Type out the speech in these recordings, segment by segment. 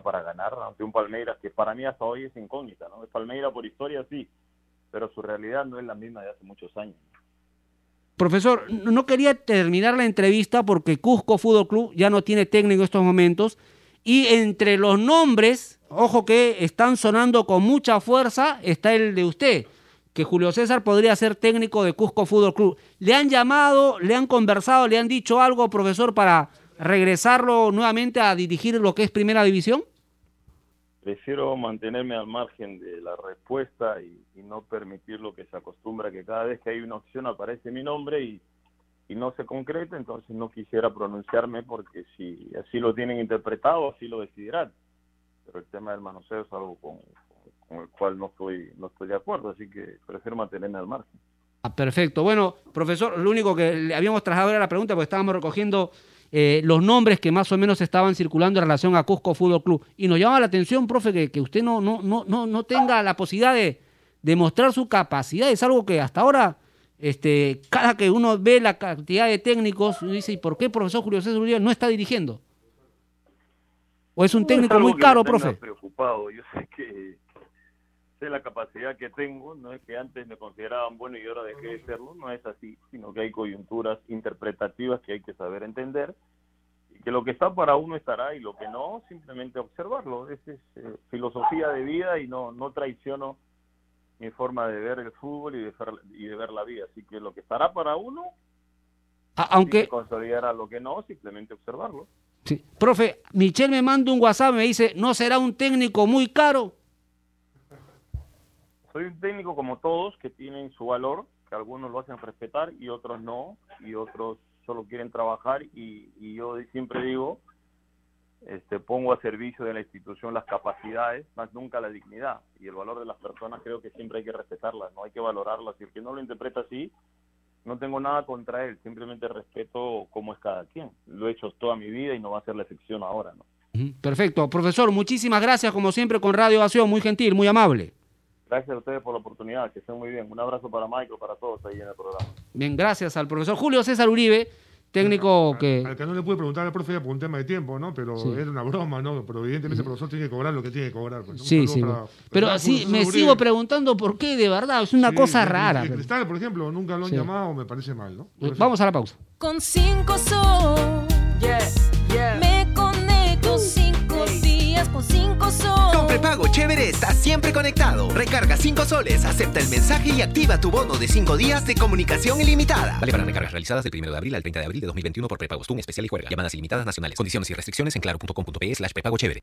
para ganar ante un Palmeiras que para mí hasta hoy es incógnita, ¿no? Palmeiras por historia sí, pero su realidad no es la misma de hace muchos años. Profesor, no quería terminar la entrevista porque Cusco Fútbol Club ya no tiene técnico en estos momentos y entre los nombres, ojo que están sonando con mucha fuerza, está el de usted, que Julio César podría ser técnico de Cusco Fútbol Club. ¿Le han llamado, le han conversado, le han dicho algo, profesor, para regresarlo nuevamente a dirigir lo que es Primera División? Prefiero mantenerme al margen de la respuesta y, no permitir lo que se acostumbra, que cada vez que hay una opción aparece mi nombre y, no se concreta, entonces no quisiera pronunciarme porque si así lo tienen interpretado, así lo decidirán. Pero el tema del manoseo es algo con, el cual no estoy, no estoy de acuerdo, así que prefiero mantenerme al margen. Ah, perfecto. Bueno, profesor, lo único que le habíamos trasladado era la pregunta, porque estábamos recogiendo eh, los nombres que más o menos estaban circulando en relación a Cusco Fútbol Club. Y nos llama la atención, profe, que, que usted no, no, no, no, no tenga la posibilidad de demostrar su capacidad. Es algo que hasta ahora, este, cada que uno ve la cantidad de técnicos, dice, ¿y por qué el profesor Julio César Uribe no está dirigiendo? ¿O es un técnico muy caro, profe? preocupado. Yo sé que sé la capacidad que tengo, no es que antes me consideraban bueno y ahora dejé de serlo, no es así, sino que hay coyunturas interpretativas que hay que saber entender y que lo que está para uno estará y lo que no, simplemente observarlo. Esa es eh, filosofía de vida y no, no traiciono mi forma de ver el fútbol y de, ver, y de ver la vida. Así que lo que estará para uno, aunque considerar lo que no, simplemente observarlo. Sí. Profe, Michelle me manda un WhatsApp, me dice, ¿no será un técnico muy caro? Soy un técnico como todos que tienen su valor, que algunos lo hacen respetar y otros no, y otros solo quieren trabajar y, yo siempre digo, este, pongo a servicio de la institución las capacidades, más nunca la dignidad. Y el valor de las personas creo que siempre hay que respetarlas, no hay que valorarlas. Y el que no lo interpreta así, no tengo nada contra él, simplemente respeto cómo es cada quien. Lo he hecho toda mi vida y no va a ser la excepción ahora. ¿no? Perfecto. Profesor, muchísimas gracias como siempre con Radio Acción, muy gentil, muy amable. Gracias a ustedes por la oportunidad, que estén muy bien. Un abrazo para Michael, para todos ahí en el programa. Bien, gracias al profesor Julio César Uribe, técnico que... Al que no le pude preguntar al profe por un tema de tiempo, ¿no? Pero era una broma, ¿no? Pero evidentemente el profesor tiene que cobrar lo que tiene que cobrar. Pues, sí, sí. pero así me sigo preguntando por qué, de verdad, es una cosa rara. El Cristal, por ejemplo, nunca lo han llamado, me parece mal, ¿no? Vamos a la pausa. Con cinco sol, yeah, yeah. me conecto cinco días con cinco sol. Prepago Chévere está siempre conectado. Recarga 5 soles, acepta el mensaje y activa tu bono de 5 días de comunicación ilimitada. Vale para recargas realizadas del 1 de abril al 30 de abril de 2021 por Prepago un especial y juega. Llamadas ilimitadas nacionales. Condiciones y restricciones en claro.com.pe slash prepago chévere.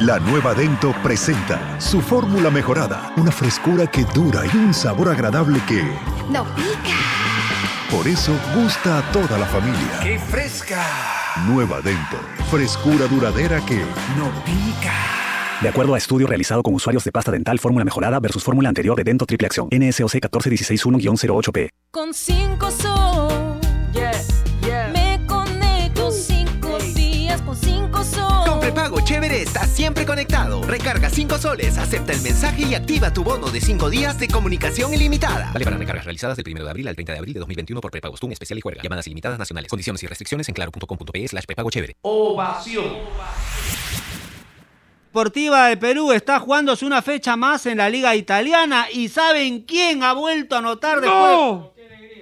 La nueva Dento presenta su fórmula mejorada. Una frescura que dura y un sabor agradable que... ¡No pica! Por eso gusta a toda la familia. ¡Qué fresca! Nueva Dento. Frescura duradera que... ¡No pica! De acuerdo a estudio realizado con usuarios de pasta dental fórmula mejorada versus fórmula anterior de Dento Triple Acción. NSOC 14161-08P. Con 5 sol. Yeah, yeah. Me conecto 5 días con 5 sol. Con prepago Chévere está siempre conectado. Recarga 5 soles, acepta el mensaje y activa tu bono de 5 días de comunicación ilimitada. Vale para recargas realizadas del 1 de abril al 30 de abril de 2021 por prepago un especial y juega. Llamadas ilimitadas nacionales. Condiciones y restricciones en claro.com.pe slash prepago chévere. Ovación. Deportiva de Perú está jugándose una fecha más en la Liga Italiana y ¿saben quién ha vuelto a anotar después? ¡No!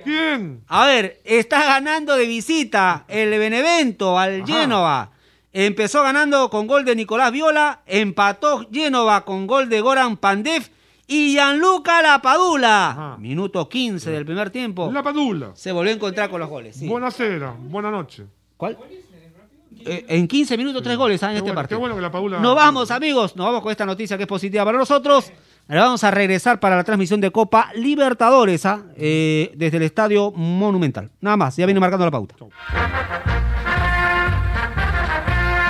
¿Quién? A ver, está ganando de visita el Benevento al Génova. Empezó ganando con gol de Nicolás Viola, empató Génova con gol de Goran Pandev Y Gianluca Lapadula, minuto 15 del primer tiempo. Lapadula. Se volvió a encontrar con los goles. sí. Buena noche. ¿Cuál? Eh, en 15 minutos, tres goles ah, en Qué este bueno, partido. qué bueno que la Padula. Nos vamos, amigos. Nos vamos con esta noticia que es positiva para nosotros. Ahora vamos a regresar para la transmisión de Copa Libertadores ah, eh, desde el Estadio Monumental. Nada más, ya viene marcando la pauta.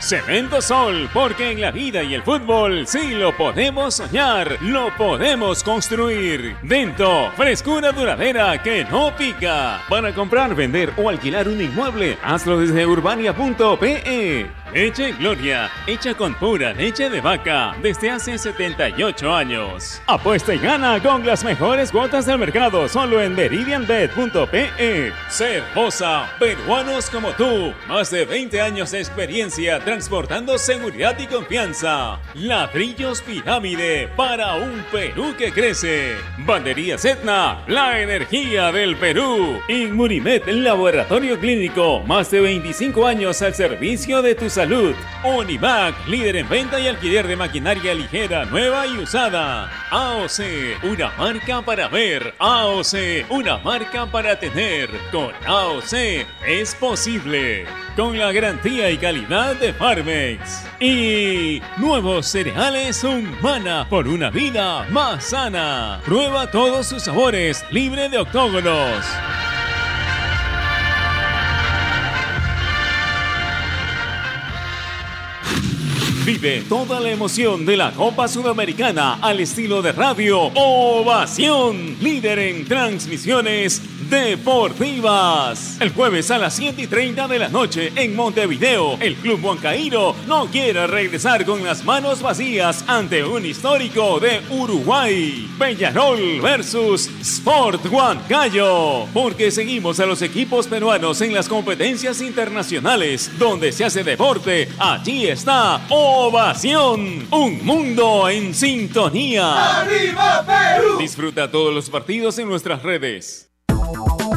Cemento Sol, porque en la vida y el fútbol sí lo podemos soñar, lo podemos construir. Dento, frescura duradera que no pica. Para comprar, vender o alquilar un inmueble, hazlo desde urbania.pe. Leche Gloria, hecha con pura leche de vaca desde hace 78 años. Apuesta y gana con las mejores cuotas del mercado solo en meridianbet.pe. Cervosa, peruanos como tú, más de 20 años de experiencia transportando seguridad y confianza. Ladrillos Pirámide para un Perú que crece. Banderías Etna, la energía del Perú. Inmunimed, laboratorio clínico, más de 25 años al servicio de tu salud. Univac, líder en venta y alquiler de maquinaria ligera, nueva y usada. AOC, una marca para ver. AOC, una marca para tener. Con AOC es posible. Con la garantía y calidad de Farmex. Y nuevos cereales Humana por una vida más sana. Prueba todos sus sabores, libre de octógonos. Vive toda la emoción de la Copa Sudamericana al estilo de radio Ovación, líder en transmisiones deportivas. El jueves a las 7 y 30 de la noche en Montevideo, el Club Huancaíro no quiere regresar con las manos vacías ante un histórico de Uruguay. Peñarol versus Sport Huancayo. Porque seguimos a los equipos peruanos en las competencias internacionales donde se hace deporte. Allí está Ovación. Un mundo en sintonía. ¡Arriba Perú! Disfruta todos los partidos en nuestras redes.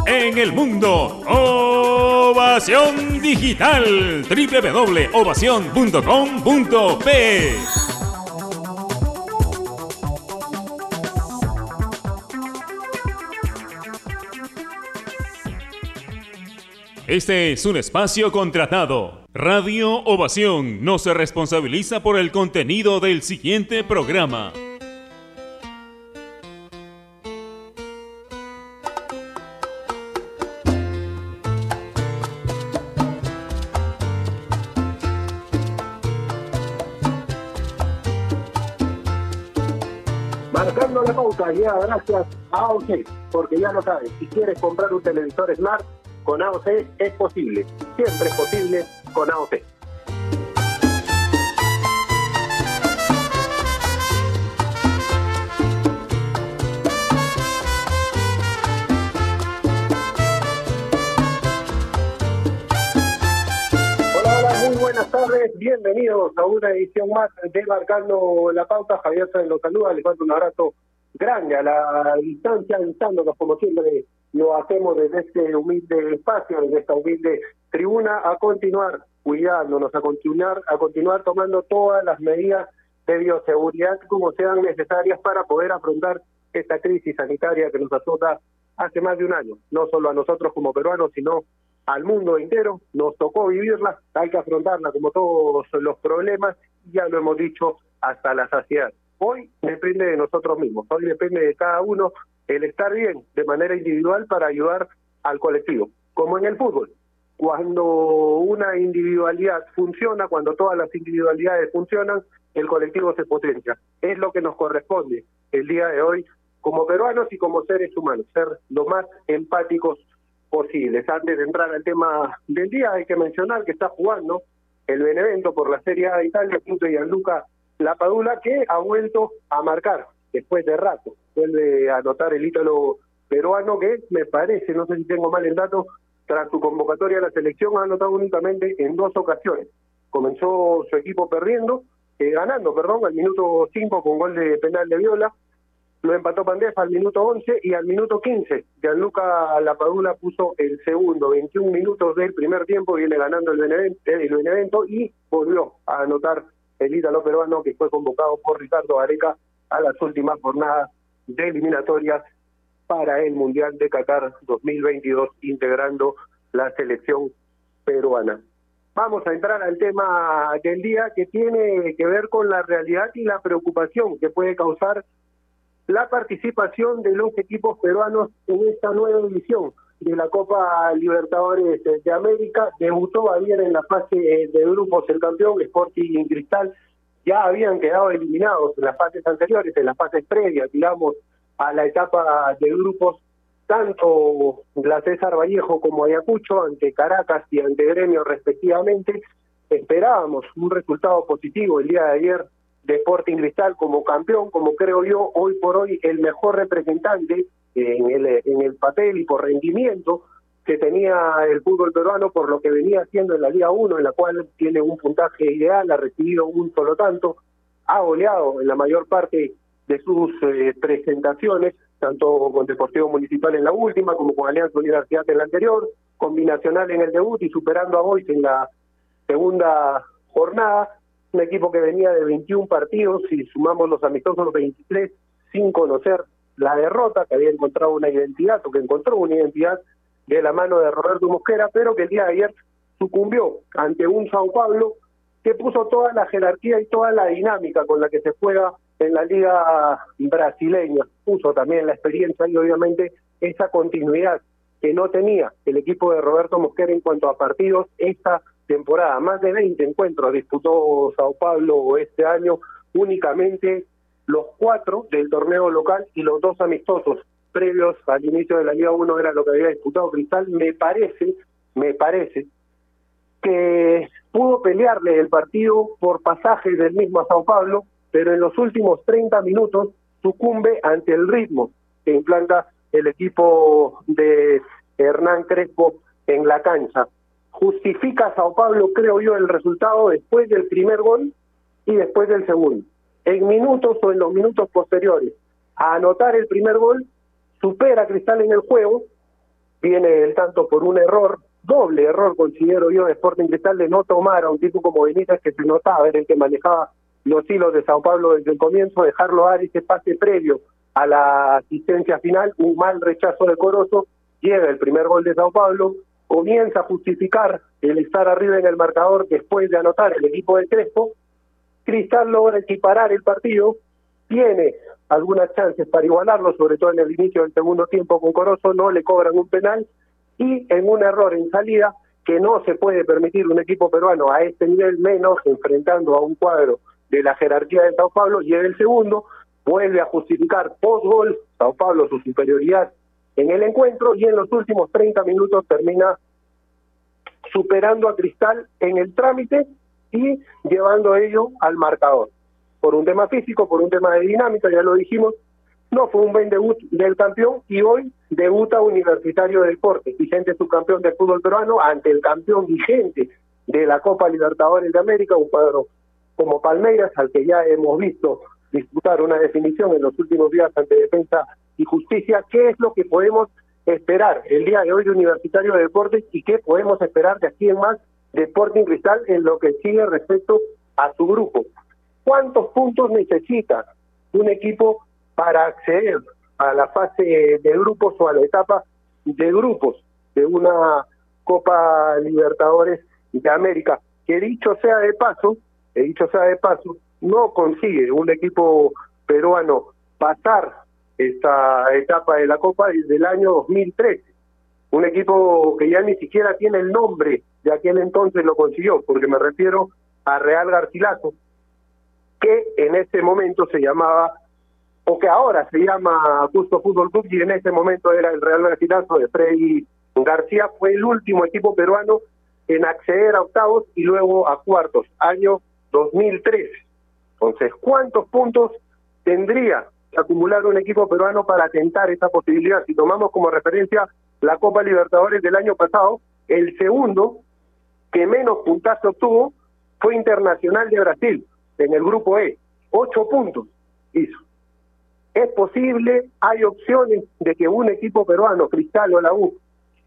En el mundo, Ovación Digital. www.ovación.com.p Este es un espacio contratado. Radio Ovación no se responsabiliza por el contenido del siguiente programa. Gracias a AOC, porque ya lo sabes, si quieres comprar un televisor Smart, con AOC es posible. Siempre es posible con AOC. Hola, muy buenas tardes. Bienvenidos a una edición más de Marcando la Pauta. Javier Sáenz los saluda, les mando un abrazo grande a la distancia, invitándonos como siempre lo hacemos desde este humilde espacio, desde esta humilde tribuna, a continuar cuidándonos, a continuar, a continuar tomando todas las medidas de bioseguridad como sean necesarias para poder afrontar esta crisis sanitaria que nos azota hace más de un año, no solo a nosotros como peruanos, sino al mundo entero. Nos tocó vivirla, hay que afrontarla como todos los problemas, ya lo hemos dicho hasta la saciedad. Hoy depende de nosotros mismos, hoy depende de cada uno el estar bien de manera individual para ayudar al colectivo, como en el fútbol. Cuando una individualidad funciona, cuando todas las individualidades funcionan, el colectivo se potencia. Es lo que nos corresponde el día de hoy como peruanos y como seres humanos, ser lo más empáticos posibles. Antes de entrar al tema del día, hay que mencionar que está jugando el Benevento por la Serie A de Italia, Punto y Gianluca Lapadula, que ha vuelto a marcar después de rato. Vuelve a anotar el ítalo peruano que me parece, no sé si tengo mal el dato, tras su convocatoria a la selección, ha anotado únicamente en dos ocasiones. Comenzó su equipo perdiendo, eh, ganando, perdón, al minuto 5 con gol de penal de Viola, lo empató Pandefa al minuto 11 y al minuto 15 Gianluca Lapadula puso el segundo, 21 minutos del primer tiempo, viene ganando el Benevento, el Benevento y volvió a anotar el ítalo peruano que fue convocado por Ricardo Areca a las últimas jornadas de eliminatorias para el Mundial de Qatar 2022, integrando la selección peruana. Vamos a entrar al tema del día que tiene que ver con la realidad y la preocupación que puede causar la participación de los equipos peruanos en esta nueva edición de la Copa Libertadores de América. Debutó ayer en la fase de grupos el campeón Sporting Cristal. Ya habían quedado eliminados en las fases anteriores, en las fases previas, digamos, a la etapa de grupos, tanto la César Vallejo como Ayacucho, ante Caracas y ante Gremio respectivamente. Esperábamos un resultado positivo el día de ayer de Sporting Cristal como campeón, como creo yo, hoy por hoy el mejor representante en el, papel y por rendimiento que tenía el fútbol peruano por lo que venía haciendo en la Liga 1, en la cual tiene un puntaje ideal, ha recibido un solo tanto, ha goleado en la mayor parte de sus eh, presentaciones, tanto con Deportivo Municipal en la última, como con Alianza Universidad en la anterior, combinacional en el debut y superando a Boys en la segunda jornada, un equipo que venía de 21 partidos y sumamos los amistosos 23 sin conocer la derrota, que había encontrado una identidad o que encontró una identidad de la mano de Roberto Mosquera, pero que el día de ayer sucumbió ante un Sao Paulo que puso toda la jerarquía y toda la dinámica con la que se juega en la liga brasileña. Puso también la experiencia y obviamente esa continuidad que no tenía el equipo de Roberto Mosquera en cuanto a partidos esta temporada. Más de 20 encuentros disputó Sao Paulo este año, únicamente los cuatro del torneo local y los dos amistosos previos al inicio de la Liga 1 era lo que había disputado Cristal. Me parece, me parece que pudo pelearle el partido por pasaje del mismo a Sao Paulo, pero en los últimos 30 minutos sucumbe ante el ritmo que implanta el equipo de Hernán Crespo en la cancha justifica a Sao Paulo, creo yo, el resultado después del primer gol y después del segundo. En minutos o en los minutos posteriores. A anotar el primer gol, supera a Cristal en el juego, viene el tanto por un error, doble error considero yo de Sporting Cristal de no tomar a un tipo como Benítez que se notaba, era el que manejaba los hilos de Sao Paulo desde el comienzo, dejarlo dar ese pase previo a la asistencia final, un mal rechazo de Corozo, llega el primer gol de Sao Paulo, comienza a justificar el estar arriba en el marcador después de anotar el equipo de Crespo, Cristal logra equiparar el partido, tiene algunas chances para igualarlo, sobre todo en el inicio del segundo tiempo con Corozo, no le cobran un penal y en un error en salida que no se puede permitir un equipo peruano a este nivel menos enfrentando a un cuadro de la jerarquía de Sao Paulo y en el segundo vuelve a justificar post-gol Sao Paulo su superioridad en el encuentro y en los últimos 30 minutos termina superando a Cristal en el trámite y llevando ello al marcador. Por un tema físico, por un tema de dinámica, ya lo dijimos, no fue un buen debut del campeón y hoy debuta Universitario de Deportes, vigente subcampeón del fútbol peruano, ante el campeón vigente de la Copa Libertadores de América, un cuadro como Palmeiras, al que ya hemos visto disputar una definición en los últimos días ante Defensa y Justicia, ¿qué es lo que podemos esperar el día de hoy de Universitario de Deportes y qué podemos esperar de aquí en más de Sporting Cristal en lo que sigue respecto a su grupo? ¿Cuántos puntos necesita un equipo para acceder a la fase de grupos o a la etapa de grupos de una Copa Libertadores de América? Que dicho sea de paso, que dicho sea de paso, no consigue un equipo peruano pasar esta etapa de la Copa desde el año 2013. Un equipo que ya ni siquiera tiene el nombre de aquel entonces lo consiguió, porque me refiero a Real Garcilaso, que en ese momento se llamaba, o que ahora se llama Justo Fútbol Club, y en ese momento era el Real Garcilaso de Freddy García, fue el último equipo peruano en acceder a octavos y luego a cuartos, año 2013. Entonces, ¿cuántos puntos tendría acumular un equipo peruano para tentar esa posibilidad. Si tomamos como referencia la Copa Libertadores del año pasado, el segundo que menos puntaje obtuvo fue Internacional de Brasil, en el grupo E. Ocho puntos hizo. Es posible, hay opciones de que un equipo peruano, Cristal o la U,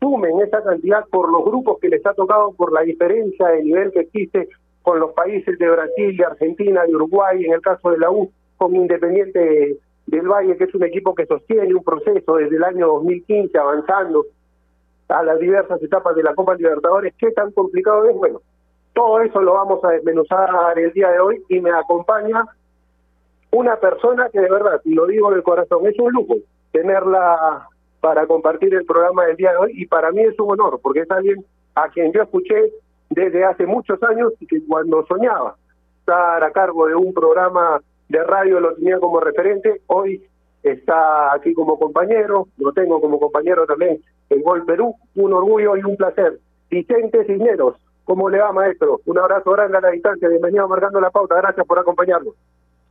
sumen esa cantidad por los grupos que les ha tocado, por la diferencia de nivel que existe con los países de Brasil, de Argentina, de Uruguay, en el caso de la U, con Independiente del Valle, que es un equipo que sostiene un proceso desde el año 2015 avanzando a las diversas etapas de la Copa Libertadores. ¿Qué tan complicado es? Bueno, todo eso lo vamos a desmenuzar el día de hoy y me acompaña una persona que de verdad, y lo digo del corazón, es un lujo tenerla para compartir el programa del día de hoy y para mí es un honor porque es alguien a quien yo escuché desde hace muchos años y que cuando soñaba estar a cargo de un programa de radio lo tenía como referente, hoy está aquí como compañero, lo tengo como compañero también en Gol Perú, un orgullo y un placer. Vicente Cisneros, ¿cómo le va maestro? Un abrazo grande a la distancia, bienvenido Marcando la Pauta, gracias por acompañarnos.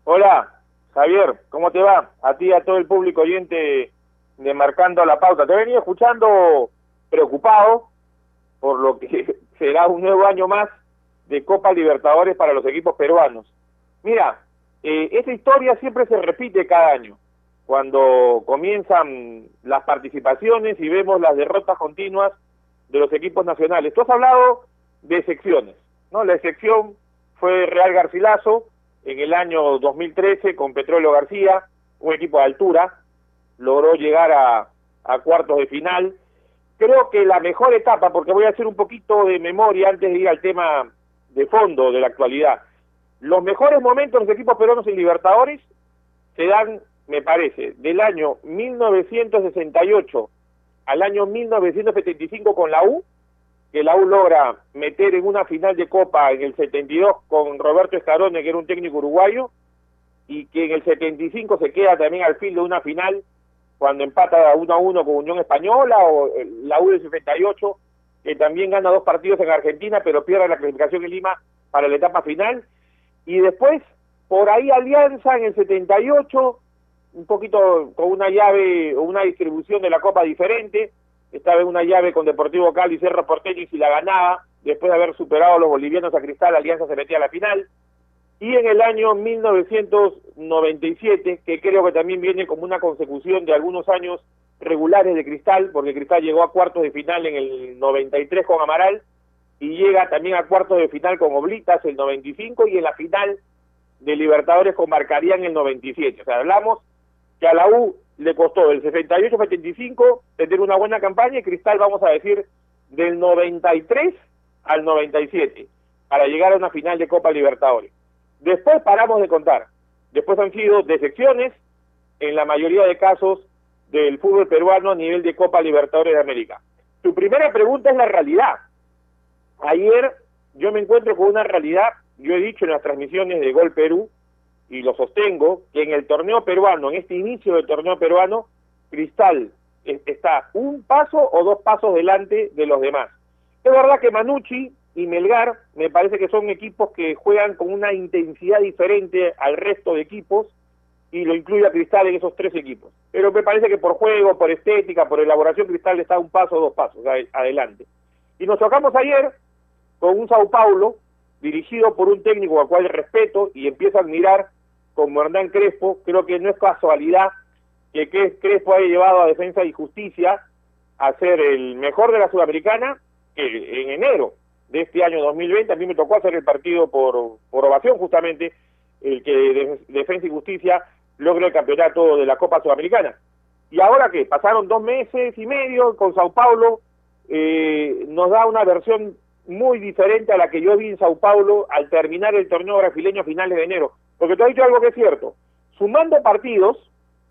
Hola, Javier, ¿cómo te va? A ti a todo el público oyente de Marcando la Pauta. Te he venido escuchando preocupado por lo que será un nuevo año más de Copa Libertadores para los equipos peruanos. Mira, eh, esa historia siempre se repite cada año, cuando comienzan las participaciones y vemos las derrotas continuas de los equipos nacionales. Tú has hablado de secciones, ¿no? La excepción fue Real Garcilaso en el año 2013 con Petróleo García, un equipo de altura, logró llegar a, a cuartos de final. Creo que la mejor etapa, porque voy a hacer un poquito de memoria antes de ir al tema de fondo de la actualidad. Los mejores momentos de los equipos peruanos en Libertadores se dan, me parece, del año 1968 al año 1975 con la U, que la U logra meter en una final de Copa en el 72 con Roberto Escarone, que era un técnico uruguayo, y que en el 75 se queda también al fin de una final cuando empata 1 a 1 con Unión Española, o la U del 68, que también gana dos partidos en Argentina, pero pierde la clasificación en Lima para la etapa final. Y después, por ahí Alianza en el 78, un poquito con una llave o una distribución de la Copa diferente, estaba en una llave con Deportivo Cali y Cerro Porteño y si la ganaba, después de haber superado los bolivianos a Cristal, Alianza se metía a la final. Y en el año 1997, que creo que también viene como una consecución de algunos años regulares de Cristal, porque Cristal llegó a cuartos de final en el 93 con Amaral y llega también a cuartos de final con Oblitas el 95 y en la final de Libertadores con Marcaría en el 97. O sea, hablamos que a la U le costó del 68-75 tener una buena campaña y Cristal, vamos a decir, del 93 al 97 para llegar a una final de Copa Libertadores. Después paramos de contar. Después han sido decepciones, en la mayoría de casos, del fútbol peruano a nivel de Copa Libertadores de América. Tu primera pregunta es la realidad. Ayer yo me encuentro con una realidad, yo he dicho en las transmisiones de Gol Perú, y lo sostengo, que en el torneo peruano, en este inicio del torneo peruano, Cristal está un paso o dos pasos delante de los demás. Es verdad que Manucci y Melgar me parece que son equipos que juegan con una intensidad diferente al resto de equipos, y lo incluye a Cristal en esos tres equipos. Pero me parece que por juego, por estética, por elaboración, Cristal está un paso o dos pasos adelante. Y nos tocamos ayer con un Sao Paulo dirigido por un técnico al cual respeto y empiezo a admirar como Hernán Crespo. Creo que no es casualidad que Crespo haya llevado a Defensa y Justicia a ser el mejor de la Sudamericana que en enero de este año 2020 a mí me tocó hacer el partido por, por ovación justamente el que Defensa y Justicia logró el campeonato de la Copa Sudamericana. ¿Y ahora qué? Pasaron dos meses y medio con Sao Paulo, eh, nos da una versión muy diferente a la que yo vi en Sao Paulo al terminar el torneo brasileño a finales de enero. Porque te he dicho algo que es cierto. Sumando partidos,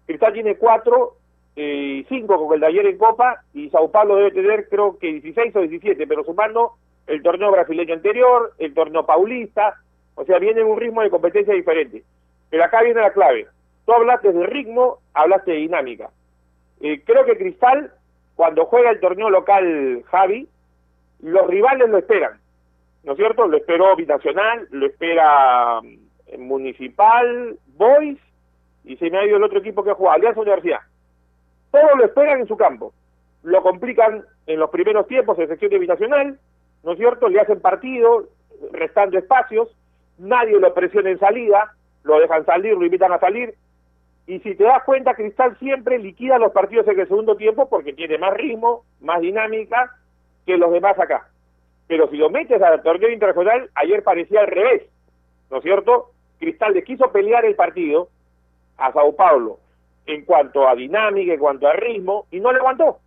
Cristal tiene cuatro y eh, cinco con el de ayer en Copa y Sao Paulo debe tener creo que 16 o 17, pero sumando el torneo brasileño anterior, el torneo paulista, o sea, viene en un ritmo de competencia diferente. Pero acá viene la clave. Tú hablaste de ritmo, hablaste de dinámica. Eh, creo que Cristal, cuando juega el torneo local Javi, los rivales lo esperan, ¿no es cierto? Lo esperó Binacional, lo espera mm, Municipal, Boys y se me ha ido el otro equipo que juega, Alianza Universidad. Todos lo esperan en su campo. Lo complican en los primeros tiempos en sección habitacional, ¿no es cierto? Le hacen partido, restando espacios, nadie lo presiona en salida, lo dejan salir, lo invitan a salir. Y si te das cuenta, Cristal siempre liquida los partidos en el segundo tiempo porque tiene más ritmo, más dinámica que los demás acá. Pero si lo metes al torneo internacional, ayer parecía al revés, ¿no es cierto? Cristal le quiso pelear el partido a Sao Paulo en cuanto a dinámica, en cuanto a ritmo, y no le aguantó.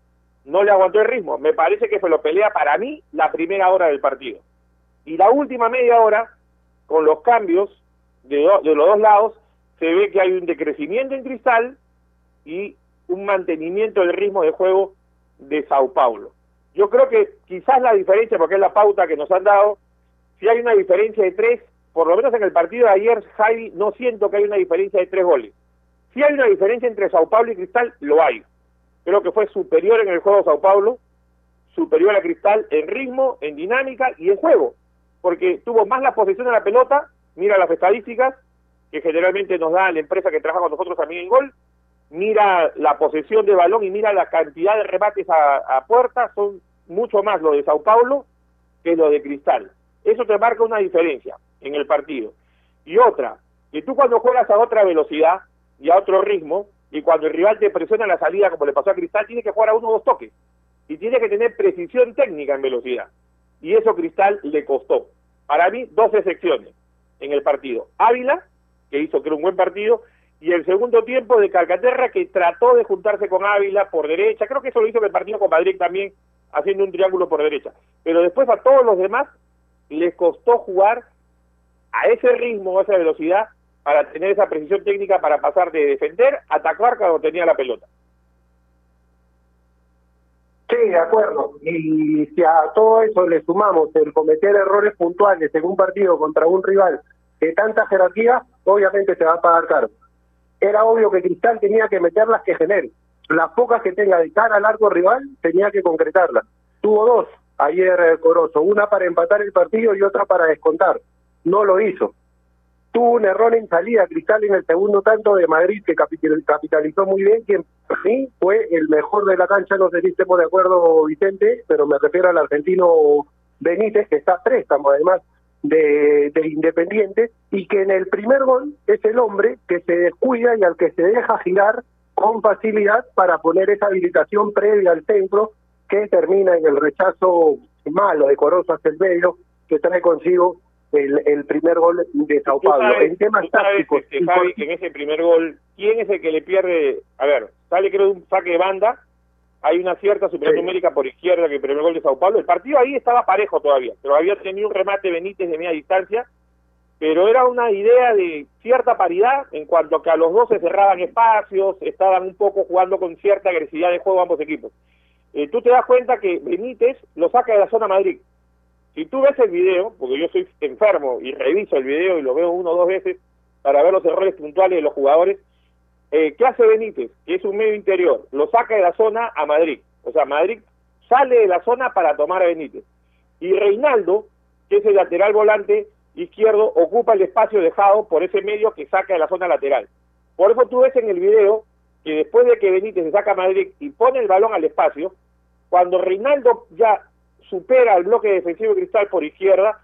No le aguantó el ritmo. Me parece que fue lo pelea para mí la primera hora del partido. Y la última media hora, con los cambios de, de los dos lados, se ve que hay un decrecimiento en Cristal y un mantenimiento del ritmo de juego de Sao Paulo. Yo creo que quizás la diferencia, porque es la pauta que nos han dado, si hay una diferencia de tres, por lo menos en el partido de ayer, Javi, no siento que hay una diferencia de tres goles. Si hay una diferencia entre Sao Paulo y Cristal, lo hay. Creo que fue superior en el juego Sao Paulo, superior a Cristal en ritmo, en dinámica y en juego, porque tuvo más la posesión de la pelota, mira las estadísticas, que generalmente nos da la empresa que trabaja con nosotros también en gol, mira la posesión de balón y mira la cantidad de remates a, puerta, son mucho más lo de Sao Paulo que lo de Cristal. Eso te marca una diferencia en el partido. Y otra, que tú cuando juegas a otra velocidad y a otro ritmo, y cuando el rival te presiona la salida, como le pasó a Cristal, tiene que jugar a uno o dos toques. Y tiene que tener precisión técnica en velocidad. Y eso Cristal le costó. Para mí, dos excepciones en el partido. Ávila, que hizo creo un buen partido, y el segundo tiempo de Calcaterra, que trató de juntarse con Ávila por derecha. Creo que eso lo hizo en el partido con Madrid también, haciendo un triángulo por derecha. Pero después a todos los demás les costó jugar a ese ritmo, a esa velocidad, para tener esa precisión técnica para pasar de defender a atacar cuando tenía la pelota. Sí, de acuerdo. Y si a todo eso le sumamos el cometer errores puntuales en un partido contra un rival de tanta jerarquía, obviamente se va a pagar caro. Era obvio que Cristal tenía que meter las que genere. Las pocas que tenga de cara al arco rival, tenía que concretarlas. Tuvo dos ayer eh, Corozo, una para empatar el partido y otra para descontar. No lo hizo. Tuvo un error en salida Cristal en el segundo tanto de Madrid que capitalizó muy bien, quien para mí fue el mejor de la cancha, no sé si estemos de acuerdo Vicente, pero me refiero al argentino Benítez, que está préstamo además de, de Independiente, y que en el primer gol es el hombre que se descuida y al que se deja girar con facilidad para poner esa habilitación previa al centro que termina en el rechazo malo, decoroso hacia el medio, que trae consigo el, el primer gol de Sao Paulo. en temas tácticos. Este, Javi, en ese primer gol, ¿quién es el que le pierde? A ver, sale creo un saque de banda, hay una cierta superioridad numérica por izquierda que el primer gol de Sao Paulo. El partido ahí estaba parejo todavía, pero había tenido un remate Benítez de media distancia, pero era una idea de cierta paridad en cuanto a que a los dos se cerraban espacios, estaban un poco jugando con cierta agresividad de juego ambos equipos. Eh, tú te das cuenta que Benítez lo saca de la zona Madrid, si tú ves el video, porque yo soy enfermo y reviso el video y lo veo uno o dos veces para ver los errores puntuales de los jugadores, eh, ¿qué hace Benítez? Que es un medio interior, lo saca de la zona a Madrid. O sea, Madrid sale de la zona para tomar a Benítez. Y Reinaldo, que es el lateral volante izquierdo, ocupa el espacio dejado por ese medio que saca de la zona lateral. Por eso tú ves en el video que después de que Benítez se saca a Madrid y pone el balón al espacio, cuando Reinaldo ya supera al bloque defensivo Cristal por izquierda,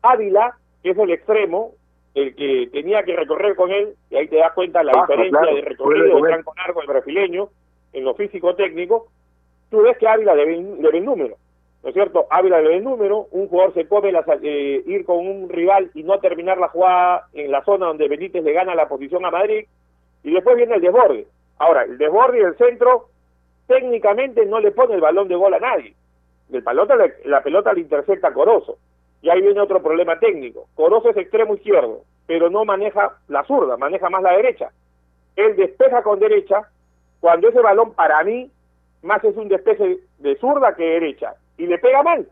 Ávila, que es el extremo, el que tenía que recorrer con él, y ahí te das cuenta la diferencia de recorrido de Franco Narco, el brasileño, en lo físico-técnico, tú ves que Ávila le ve, el número, ¿no es cierto? Ávila le ve el número, un jugador se come la, eh, ir con un rival y no terminar la jugada en la zona donde Benítez le gana la posición a Madrid, y después viene el desborde. Ahora, el desborde y el centro, técnicamente no le pone el balón de gol a nadie el pelota, la, pelota le intersecta a Corozo. Y ahí viene otro problema técnico. Corozo es extremo izquierdo, pero no maneja la zurda, maneja más la derecha. Él despeja con derecha, cuando ese balón para mí más es un despeje de zurda que derecha. Y le pega mal,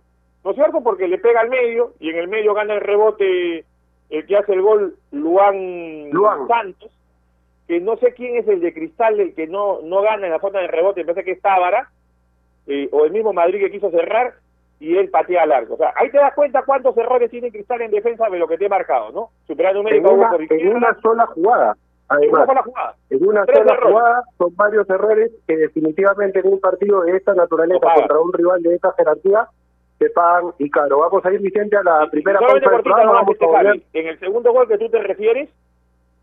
¿no es cierto? Porque le pega al medio y en el medio gana el rebote el que hace el gol Luan, Santos, que no sé quién es el de Cristal, el que no, no gana en la zona de rebote, me parece que es Tábara, eh, o el mismo Madrid que quiso cerrar y él patea largo. O sea, ahí te das cuenta cuántos errores tiene Cristal en defensa de lo que te he marcado, ¿no? Superando un en una, en una sola jugada. Además, una sola jugada. en una sola errores. jugada son varios errores que definitivamente en un partido de esta naturaleza No contra un rival de esta jerarquía se pagan y caro. Vamos a ir, Vicente, a la primera pausa del programa. nomás, Vamos a volver. Javi. En el segundo gol que tú te refieres,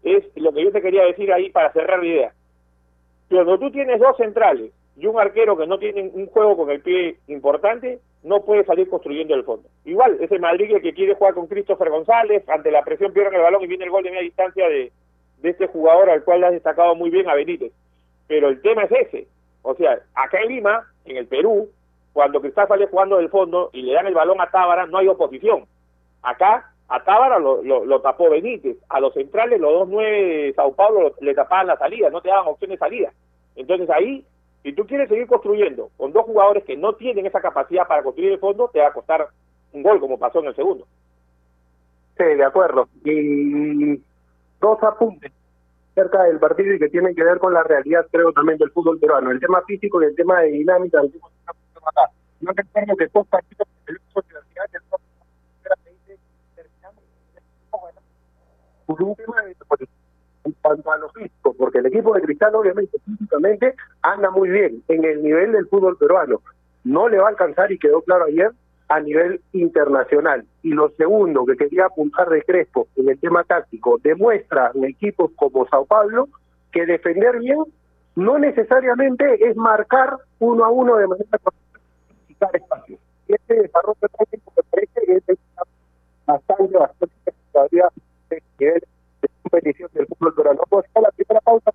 es lo que yo te quería decir ahí para cerrar la idea. Cuando tú tienes dos centrales y un arquero que no tienen un juego con el pie importante, no puede salir construyendo el fondo. Igual, ese Madrid que quiere jugar con Christopher González, ante la presión pierden el balón y viene el gol de media distancia de, de este jugador al cual has destacado muy bien a Benítez. Pero el tema es ese. O sea, acá en Lima, en el Perú, cuando Cristal sale jugando del fondo y le dan el balón a Tábara, no hay oposición. Acá a Tábara lo, lo, lo tapó Benítez, a los centrales, los dos nueve de Sao Paulo lo- le tapaban la salida, no te daban opción de salida. Entonces ahí, si tú quieres seguir construyendo con dos jugadores que no tienen esa capacidad para construir el fondo, te va a costar un gol como pasó en el segundo. Sí, de acuerdo. Y dos apuntes cerca del partido y que tienen que ver con la realidad, creo, también del fútbol peruano. El tema físico y el tema de dinámica. del fútbol peruano acá. Recuerdo que dos partidos de la Universidad del por un tema de en cuanto a lo físico, porque el equipo de Cristal obviamente físicamente anda muy bien en el nivel del fútbol peruano. No le va a alcanzar y quedó claro ayer a nivel internacional. Y lo segundo que quería apuntar de Crespo en el tema táctico, demuestra en equipos como Sao Paulo que defender bien no necesariamente es marcar uno a uno de manera espacio. Y este desarrollo táctico me parece que es bastante, bastante todavía nivel competición del fútbol peruano. Vamos a la primera pausa.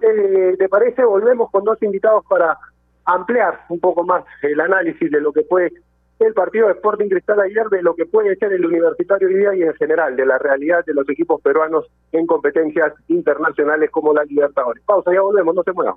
¿Te, ¿Te parece? Volvemos con dos invitados para ampliar un poco más el análisis de lo que fue el partido de Sporting Cristal ayer, de lo que puede ser el universitario hoy día y en general de la realidad de los equipos peruanos en competencias internacionales como la Libertadores. Pausa, ya volvemos, no se muevan.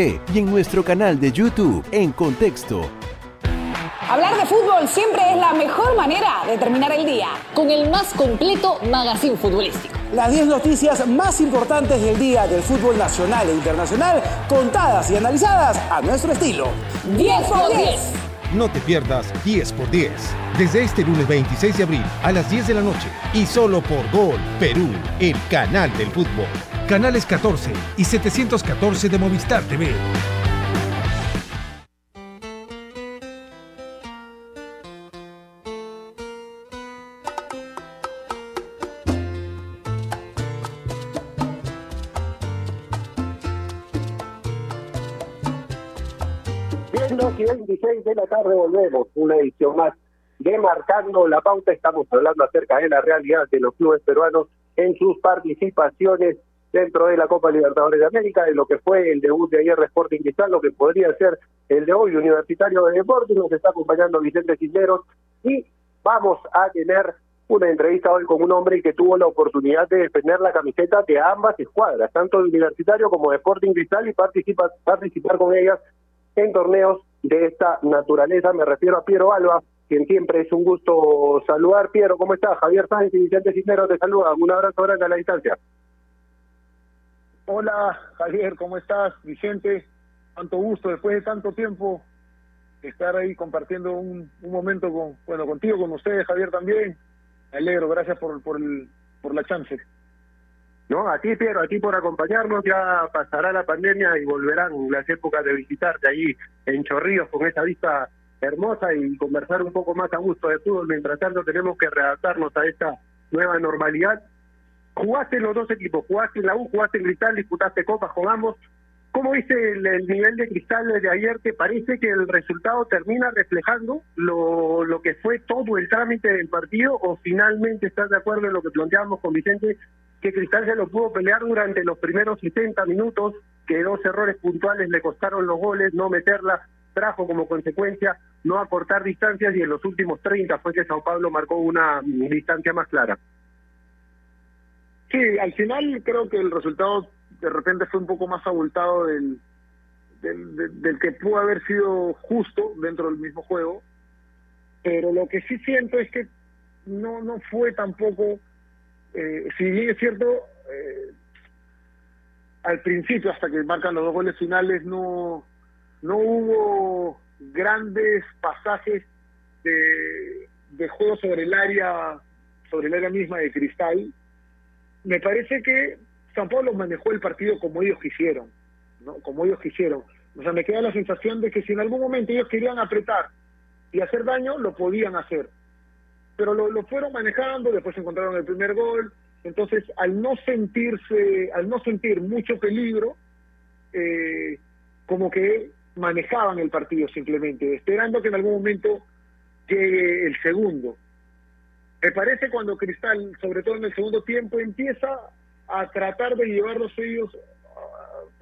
y en nuestro canal de YouTube en Contexto. Hablar de fútbol siempre es la mejor manera de terminar el día. Con el más completo magazine futbolístico. Las 10 noticias más importantes del día del fútbol nacional e internacional, contadas y analizadas a nuestro estilo. 10 por 10. No te pierdas 10 por 10. Desde este lunes 26 de abril a las 10 de la noche y solo por Gol Perú, el canal del fútbol. Canales 14 y 714 de Movistar TV. Bien, dos y 26 de la tarde volvemos, una edición más de Marcando la Pauta. Estamos hablando acerca de la realidad de los clubes peruanos en sus participaciones dentro de la Copa Libertadores de América, de lo que fue el debut de ayer de Sporting Cristal, lo que podría ser el de hoy Universitario de Deportes. Nos está acompañando Vicente Cisneros y vamos a tener una entrevista hoy con un hombre que tuvo la oportunidad de defender la camiseta de ambas escuadras, tanto de Universitario como de Sporting Cristal, y participa, participar con ellas en torneos de esta naturaleza. Me refiero a Piero Alba, quien siempre es un gusto saludar. Piero, ¿cómo estás? Javier Sáenz y Vicente Cisneros te saludan. Un abrazo grande a la distancia. Hola Javier, ¿cómo estás? Vicente, tanto gusto después de tanto tiempo estar ahí compartiendo un, momento con, bueno, contigo, con ustedes, Javier también. Me alegro, gracias por, por la chance. No, a ti, Piero, a ti por acompañarnos. Ya pasará la pandemia y volverán las épocas de visitarte ahí en Chorrillos con esa vista hermosa y conversar un poco más a gusto de fútbol. Mientras tanto, tenemos que readaptarnos a esta nueva normalidad. Jugaste los dos equipos, jugaste en la U, jugaste en Cristal, disputaste copas con ambos. ¿Cómo viste el, el nivel de Cristal de ayer? ¿Te parece que el resultado termina reflejando lo, lo que fue todo el trámite del partido o finalmente estás de acuerdo en lo que planteábamos con Vicente, que Cristal se lo pudo pelear durante los primeros 60 minutos, que dos errores puntuales le costaron los goles, no meterla, trajo como consecuencia no acortar distancias y en los últimos 30 fue que Sao Paulo marcó una distancia más clara. Sí, al final creo que el resultado de repente fue un poco más abultado del, del, del, que pudo haber sido justo dentro del mismo juego, pero lo que sí siento es que no no fue tampoco, eh, si bien es cierto, eh, al principio hasta que marcan los dos goles finales no no hubo grandes pasajes de, de juego sobre el área sobre el área misma de cristal me parece que San Pablo manejó el partido como ellos quisieron no como ellos quisieron. O sea me queda la sensación de que si en algún momento ellos querían apretar y hacer daño lo podían hacer. Pero lo, lo fueron manejando después encontraron el primer gol. Entonces al no sentirse al no sentir mucho peligro eh, como que manejaban el partido simplemente, esperando que en algún momento llegue el segundo. Me parece cuando Cristal, sobre todo en el segundo tiempo, empieza a tratar de llevarlos ellos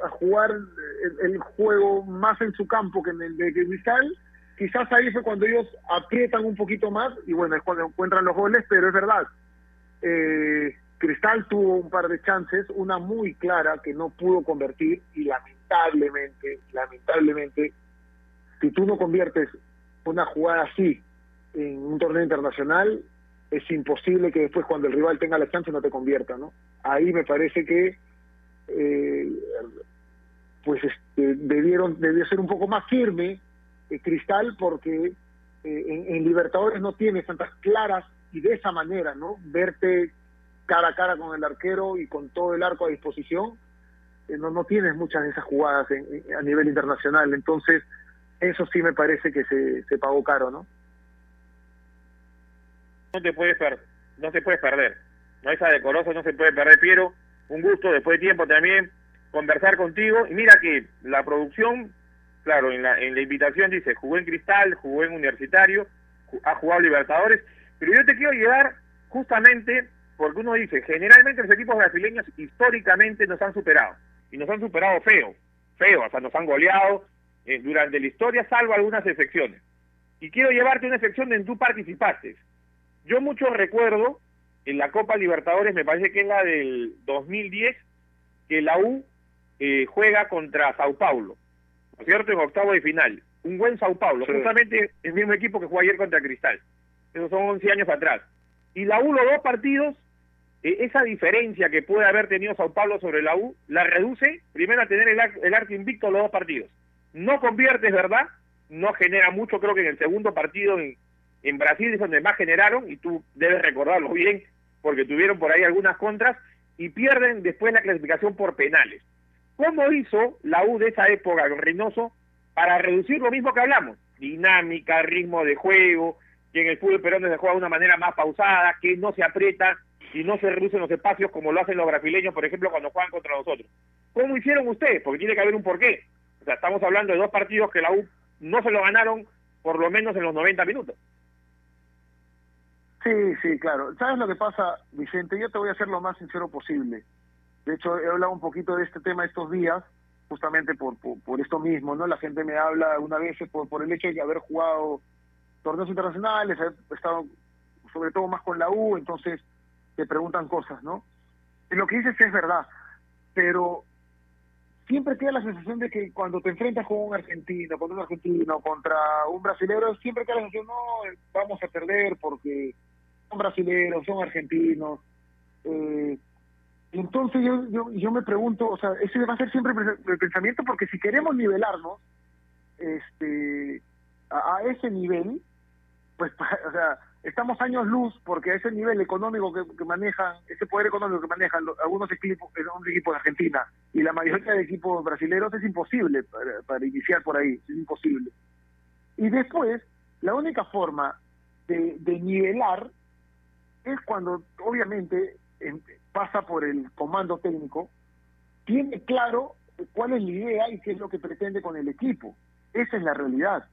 a, jugar el, el, juego más en su campo que en el de Cristal, quizás ahí fue cuando ellos aprietan un poquito más y bueno, es cuando encuentran los goles, pero es verdad. Eh, Cristal tuvo un par de chances, una muy clara que no pudo convertir y lamentablemente, lamentablemente, si tú no conviertes una jugada así en un torneo internacional, es imposible que después cuando el rival tenga la chance no te convierta, ¿no? Ahí me parece que eh, pues este, debieron debió ser un poco más firme eh, Cristal porque eh, en, Libertadores no tienes tantas claras y de esa manera, ¿no? Verte cara a cara con el arquero y con todo el arco a disposición, eh, no, no tienes muchas de esas jugadas en, a nivel internacional. Entonces, eso sí me parece que se, se pagó caro, ¿no? No te puedes perder, no te puedes perder. No esa decorosa no se puede perder, Piero. Un gusto después de tiempo también conversar contigo. Y mira que la producción, claro, en la, en la invitación dice, jugó en Cristal, jugó en Universitario, ha jugado Libertadores, pero yo te quiero llevar justamente porque uno dice, generalmente los equipos brasileños históricamente nos han superado, y nos han superado feo, feo, o sea, nos han goleado eh, durante la historia, salvo algunas excepciones. Y quiero llevarte una excepción en tú participaste. Yo mucho recuerdo en la Copa Libertadores, me parece que es la del 2010, que la U eh, juega contra Sao Paulo, ¿no es cierto? En octavo de final. Un buen Sao Paulo, sí. justamente el mismo equipo que jugó ayer contra Cristal. Esos son 11 años atrás. Y la U, los dos partidos, eh, esa diferencia que puede haber tenido Sao Paulo sobre la U, la reduce primero a tener el, el arco invicto los dos partidos. No convierte, es verdad, no genera mucho, creo que en el segundo partido en, en Brasil es donde más generaron, y tú debes recordarlo bien, porque tuvieron por ahí algunas contras, y pierden después la clasificación por penales. ¿Cómo hizo la U de esa época con Reynoso para reducir lo mismo que hablamos? Dinámica, ritmo de juego, que en el fútbol peruano se juega de una manera más pausada, que no se aprieta y no se reducen los espacios como lo hacen los brasileños, por ejemplo, cuando juegan contra nosotros. ¿Cómo hicieron ustedes? Porque tiene que haber un porqué. O sea, estamos hablando de dos partidos que la U no se lo ganaron por lo menos en los 90 minutos. Sí, sí, claro. ¿Sabes lo que pasa, Vicente? Yo te voy a ser lo más sincero posible. De hecho, he hablado un poquito de este tema estos días, justamente por, por, esto mismo, ¿no? La gente me habla algunas veces por, por el hecho de haber jugado torneos internacionales, he estado sobre todo más con la U, entonces te preguntan cosas, ¿no? Y lo que dices es verdad, pero siempre queda la sensación de que cuando te enfrentas con un argentino, con un argentino, contra un brasilero, siempre queda la sensación, no, vamos a perder porque son brasileros, son argentinos. Eh, entonces yo, yo, me pregunto, o sea, ese va a ser siempre el pensamiento porque si queremos nivelarnos este a, ese nivel, pues, o sea, estamos años luz porque a ese nivel económico que, manejan, ese poder económico que manejan los, algunos equipos, un equipo de Argentina y la mayoría de equipos brasileños es imposible para, para, iniciar por ahí, es imposible. Y después, la única forma de, de nivelar es cuando, obviamente, en, pasa por el comando técnico, tiene claro cuál es la idea y qué es lo que pretende con el equipo. Esa es la realidad.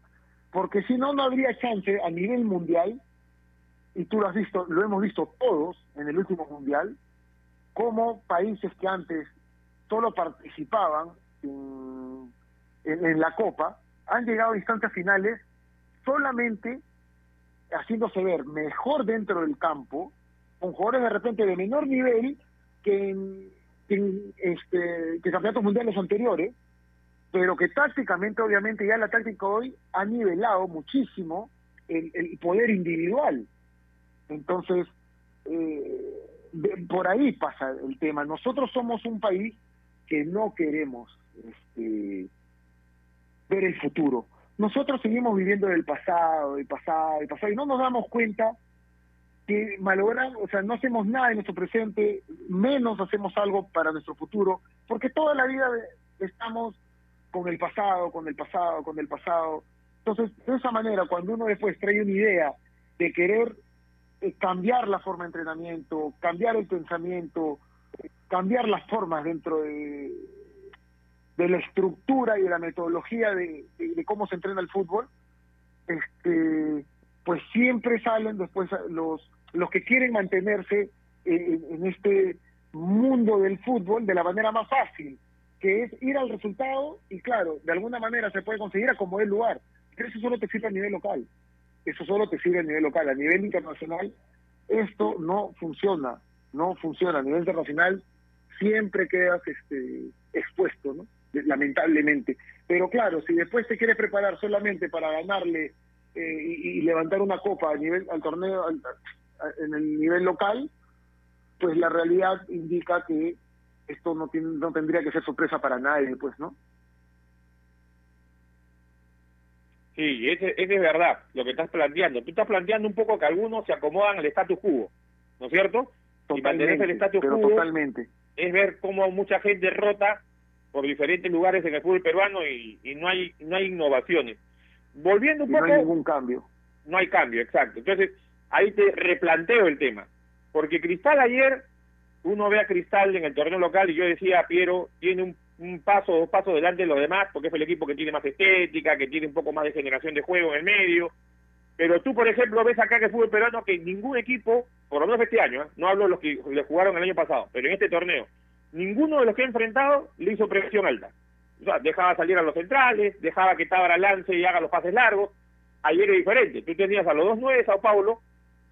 Porque si no, no habría chance a nivel mundial, y tú lo has visto, lo hemos visto todos en el último mundial, como países que antes solo participaban en, en la Copa, han llegado a instancias finales solamente haciéndose ver mejor dentro del campo, con jugadores de repente de menor nivel que en, este, que campeonatos mundiales anteriores, pero que tácticamente, obviamente, ya la táctica hoy ha nivelado muchísimo el, poder individual. Entonces, eh, por ahí pasa el tema. Nosotros somos un país que no queremos este, ver el futuro. Nosotros seguimos viviendo del pasado, del pasado, del pasado, y no nos damos cuenta que malogramos, o sea, no hacemos nada en nuestro presente, menos hacemos algo para nuestro futuro, porque toda la vida estamos con el pasado, con el pasado, con el pasado. Entonces, de esa manera, cuando uno después trae una idea de querer eh, cambiar la forma de entrenamiento, cambiar el pensamiento, cambiar las formas dentro de, de la estructura y de la metodología de, cómo se entrena el fútbol, este, pues siempre salen después los, los que quieren mantenerse en, este mundo del fútbol de la manera más fácil, que es ir al resultado y claro, de alguna manera se puede conseguir a como el lugar, pero eso solo te sirve a nivel local, eso solo te sirve a nivel local, a nivel internacional esto no funciona, no funciona, a nivel internacional siempre quedas este, expuesto, ¿no? Lamentablemente. Pero claro, si después te quieres preparar solamente para ganarle eh, y, levantar una copa a nivel, al torneo en el nivel local, pues la realidad indica que esto no, tiene, no tendría que ser sorpresa para nadie, pues, ¿no? Sí, ese, es verdad lo que estás planteando. Tú estás planteando un poco que algunos se acomodan al status quo, ¿no es cierto? y mantener el status quo totalmente. es ver cómo mucha gente rota por diferentes lugares en el fútbol peruano y, no hay no hay innovaciones. Volviendo un poco... No hay ningún cambio. No hay cambio, exacto. Entonces, ahí te replanteo el tema. Porque Cristal ayer, uno ve a Cristal en el torneo local y yo decía, Piero, tiene un, un paso, dos pasos delante de los demás, porque es el equipo que tiene más estética, que tiene un poco más de generación de juego en el medio. Pero tú, por ejemplo, ves acá que el fútbol peruano que ningún equipo, por lo menos este año, ¿eh? no hablo de los que le jugaron el año pasado, pero en este torneo, ninguno de los que ha enfrentado le hizo presión alta. O sea, dejaba salir a los centrales, dejaba que Tabara lance y haga los pases largos. Ayer es diferente. Tú tenías a los dos nueve de Sao Paulo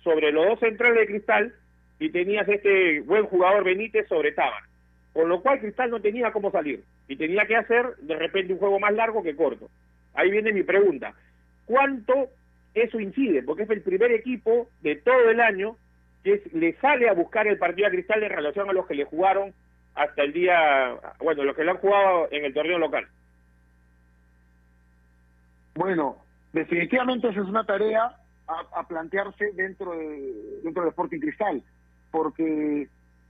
sobre los dos centrales de Cristal y tenías este buen jugador Benítez sobre Tábara. Con lo cual Cristal no tenía cómo salir y tenía que hacer de repente un juego más largo que corto. Ahí viene mi pregunta. ¿Cuánto eso incide? Porque es el primer equipo de todo el año que le sale a buscar el partido a Cristal en relación a los que le jugaron hasta el día, bueno, los que lo han jugado en el torneo local. Bueno, definitivamente esa es una tarea a, plantearse dentro de dentro de Sporting Cristal, porque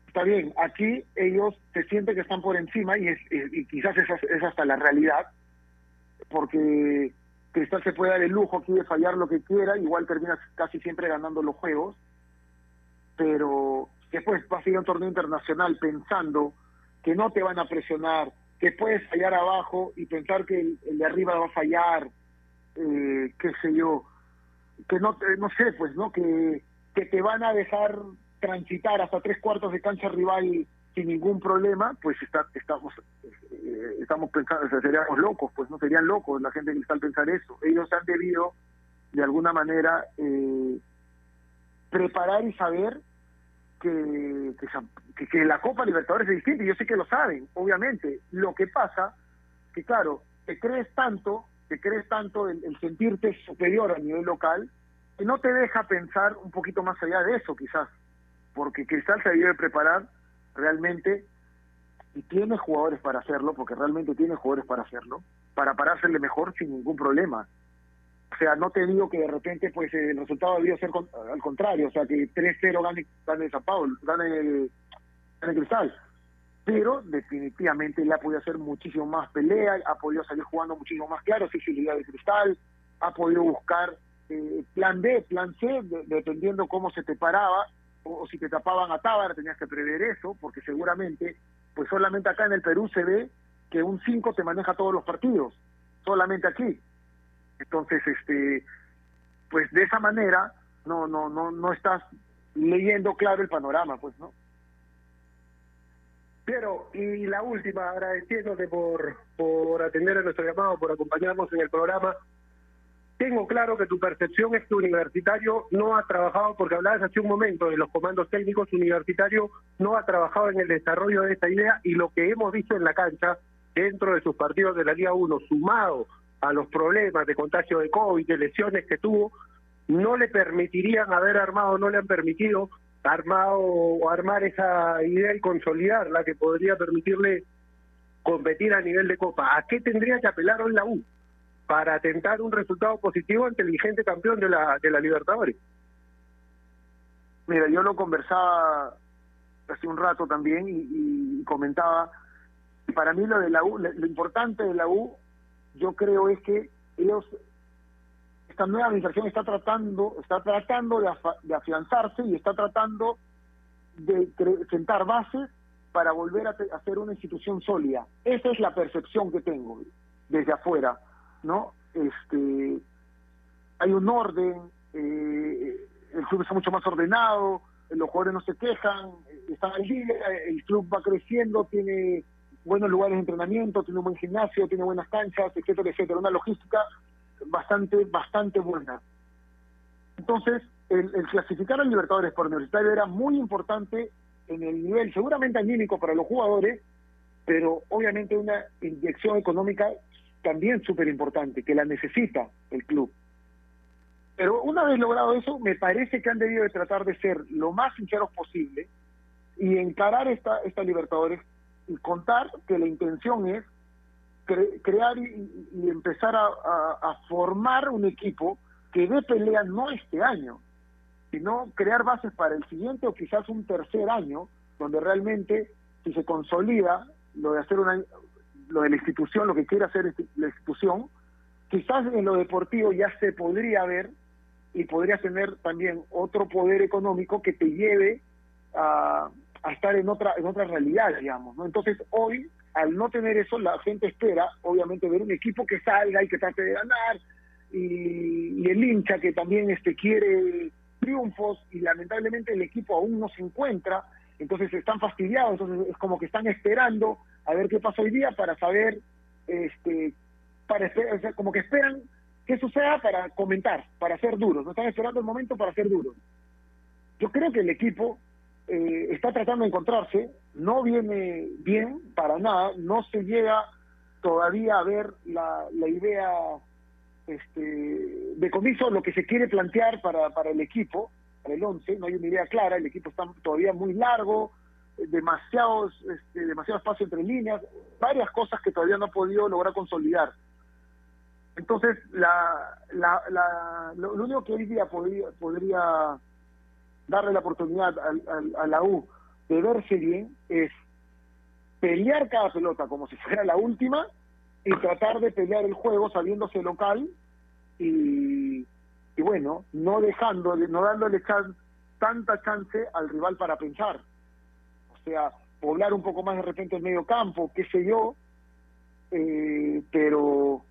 está bien, aquí ellos se sienten que están por encima y, es, y quizás esa es hasta la realidad, porque Cristal se puede dar el lujo aquí de fallar lo que quiera, igual termina casi siempre ganando los juegos, pero después vas a ir a un torneo internacional pensando que no te van a presionar, que puedes fallar abajo y pensar que el, de arriba va a fallar, eh, qué sé yo, que no, no sé, pues, ¿no? Que, te van a dejar transitar hasta tres cuartos de cancha rival sin ningún problema, pues está, estamos eh, pensando, seríamos locos, pues no serían locos la gente que está al pensar eso. Ellos han debido, de alguna manera, eh, preparar y saber que, que, la Copa Libertadores es distinta, y yo sé que lo saben, obviamente. Lo que pasa, que claro, te crees tanto, te crees tanto el, sentirte superior a nivel local, que no te deja pensar un poquito más allá de eso, quizás, porque Cristal se debe preparar realmente y tiene jugadores para hacerlo, porque realmente tiene jugadores para hacerlo, para parársele mejor sin ningún problema. O sea, no te digo que de repente pues el resultado debió ser al contrario, o sea, que 3-0 gane, gane San Paulo, gane, el, gane Cristal. Pero definitivamente él ha podido hacer muchísimo más pelea, ha podido salir jugando muchísimo más claro, idea de Cristal, ha podido buscar eh, plan B, plan C, dependiendo cómo se te paraba, o, si te tapaban a Tábara tenías que prever eso, porque seguramente, pues solamente acá en el Perú se ve que un 5 te maneja todos los partidos, solamente aquí. Entonces, este, pues de esa manera no, no, no, no estás leyendo claro el panorama, pues, ¿no? Pero, y la última, agradeciéndote por, por atender a nuestro llamado, por acompañarnos en el programa. Tengo claro que tu percepción es que Universitario no ha trabajado, porque hablabas hace un momento de los comandos técnicos, Universitario no ha trabajado en el desarrollo de esta idea y lo que hemos visto en la cancha dentro de sus partidos de la Liga 1, sumado a los problemas de contagio de COVID, de lesiones que tuvo, no le permitirían haber armado, no le han permitido armado o armar esa idea y consolidarla que podría permitirle competir a nivel de Copa. ¿A qué tendría que apelar hoy la U para atentar un resultado positivo ante el vigente campeón de la, de la Libertadores? Mira, yo lo conversaba hace un rato también y, y comentaba, para mí lo de la U, lo importante de la U, yo creo es que ellos esta nueva administración está tratando, está tratando de, afianzarse y está tratando de sentar bases para volver a, ser una institución sólida. Esa es la percepción que tengo desde afuera, ¿no? Este, hay un orden, eh, el club está mucho más ordenado, los jugadores no se quejan, están al el club va creciendo, tiene buenos lugares de entrenamiento, tiene un buen gimnasio, tiene buenas canchas, etcétera, etcétera, una logística bastante, bastante buena. Entonces, el, clasificar al Libertadores por Universitario era muy importante en el nivel, seguramente anímico para los jugadores, pero obviamente una inyección económica también súper importante, que la necesita el club. Pero una vez logrado eso, me parece que han debido de tratar de ser lo más sinceros posible y encarar esta, esta Libertadores y contar que la intención es crear y, empezar a, formar un equipo que dé pelea no este año, sino crear bases para el siguiente o quizás un tercer año, donde realmente si se consolida lo de hacer una lo de la institución, lo que quiere hacer la institución, quizás en lo deportivo ya se podría ver y podría tener también otro poder económico que te lleve a, a estar en otra en otra realidad, digamos, ¿no? Entonces, hoy al no tener eso, la gente espera, obviamente, ver un equipo que salga y que trate de ganar, y, el hincha que también este quiere triunfos, y lamentablemente el equipo aún no se encuentra, entonces están fastidiados, entonces es como que están esperando a ver qué pasa hoy día para saber, este, para como que esperan que suceda para comentar, para ser duros, no están esperando el momento para ser duros. Yo creo que el equipo eh, está tratando de encontrarse, no viene bien para nada, no se llega todavía a ver la, la idea este, de comiso, lo que se quiere plantear para, para el equipo, para el 11, no hay una idea clara, el equipo está todavía muy largo, demasiados, este, demasiado espacio entre líneas, varias cosas que todavía no ha podido lograr consolidar. Entonces, la, la, la, lo, lo único que hoy día podría, podría darle la oportunidad a, la U de verse bien es pelear cada pelota como si fuera la última y tratar de pelear el juego sabiéndose local y, y bueno, no dejando, no dándole tanta chance al rival para pensar. O sea, poblar un poco más de repente el medio campo, qué sé yo, eh, pero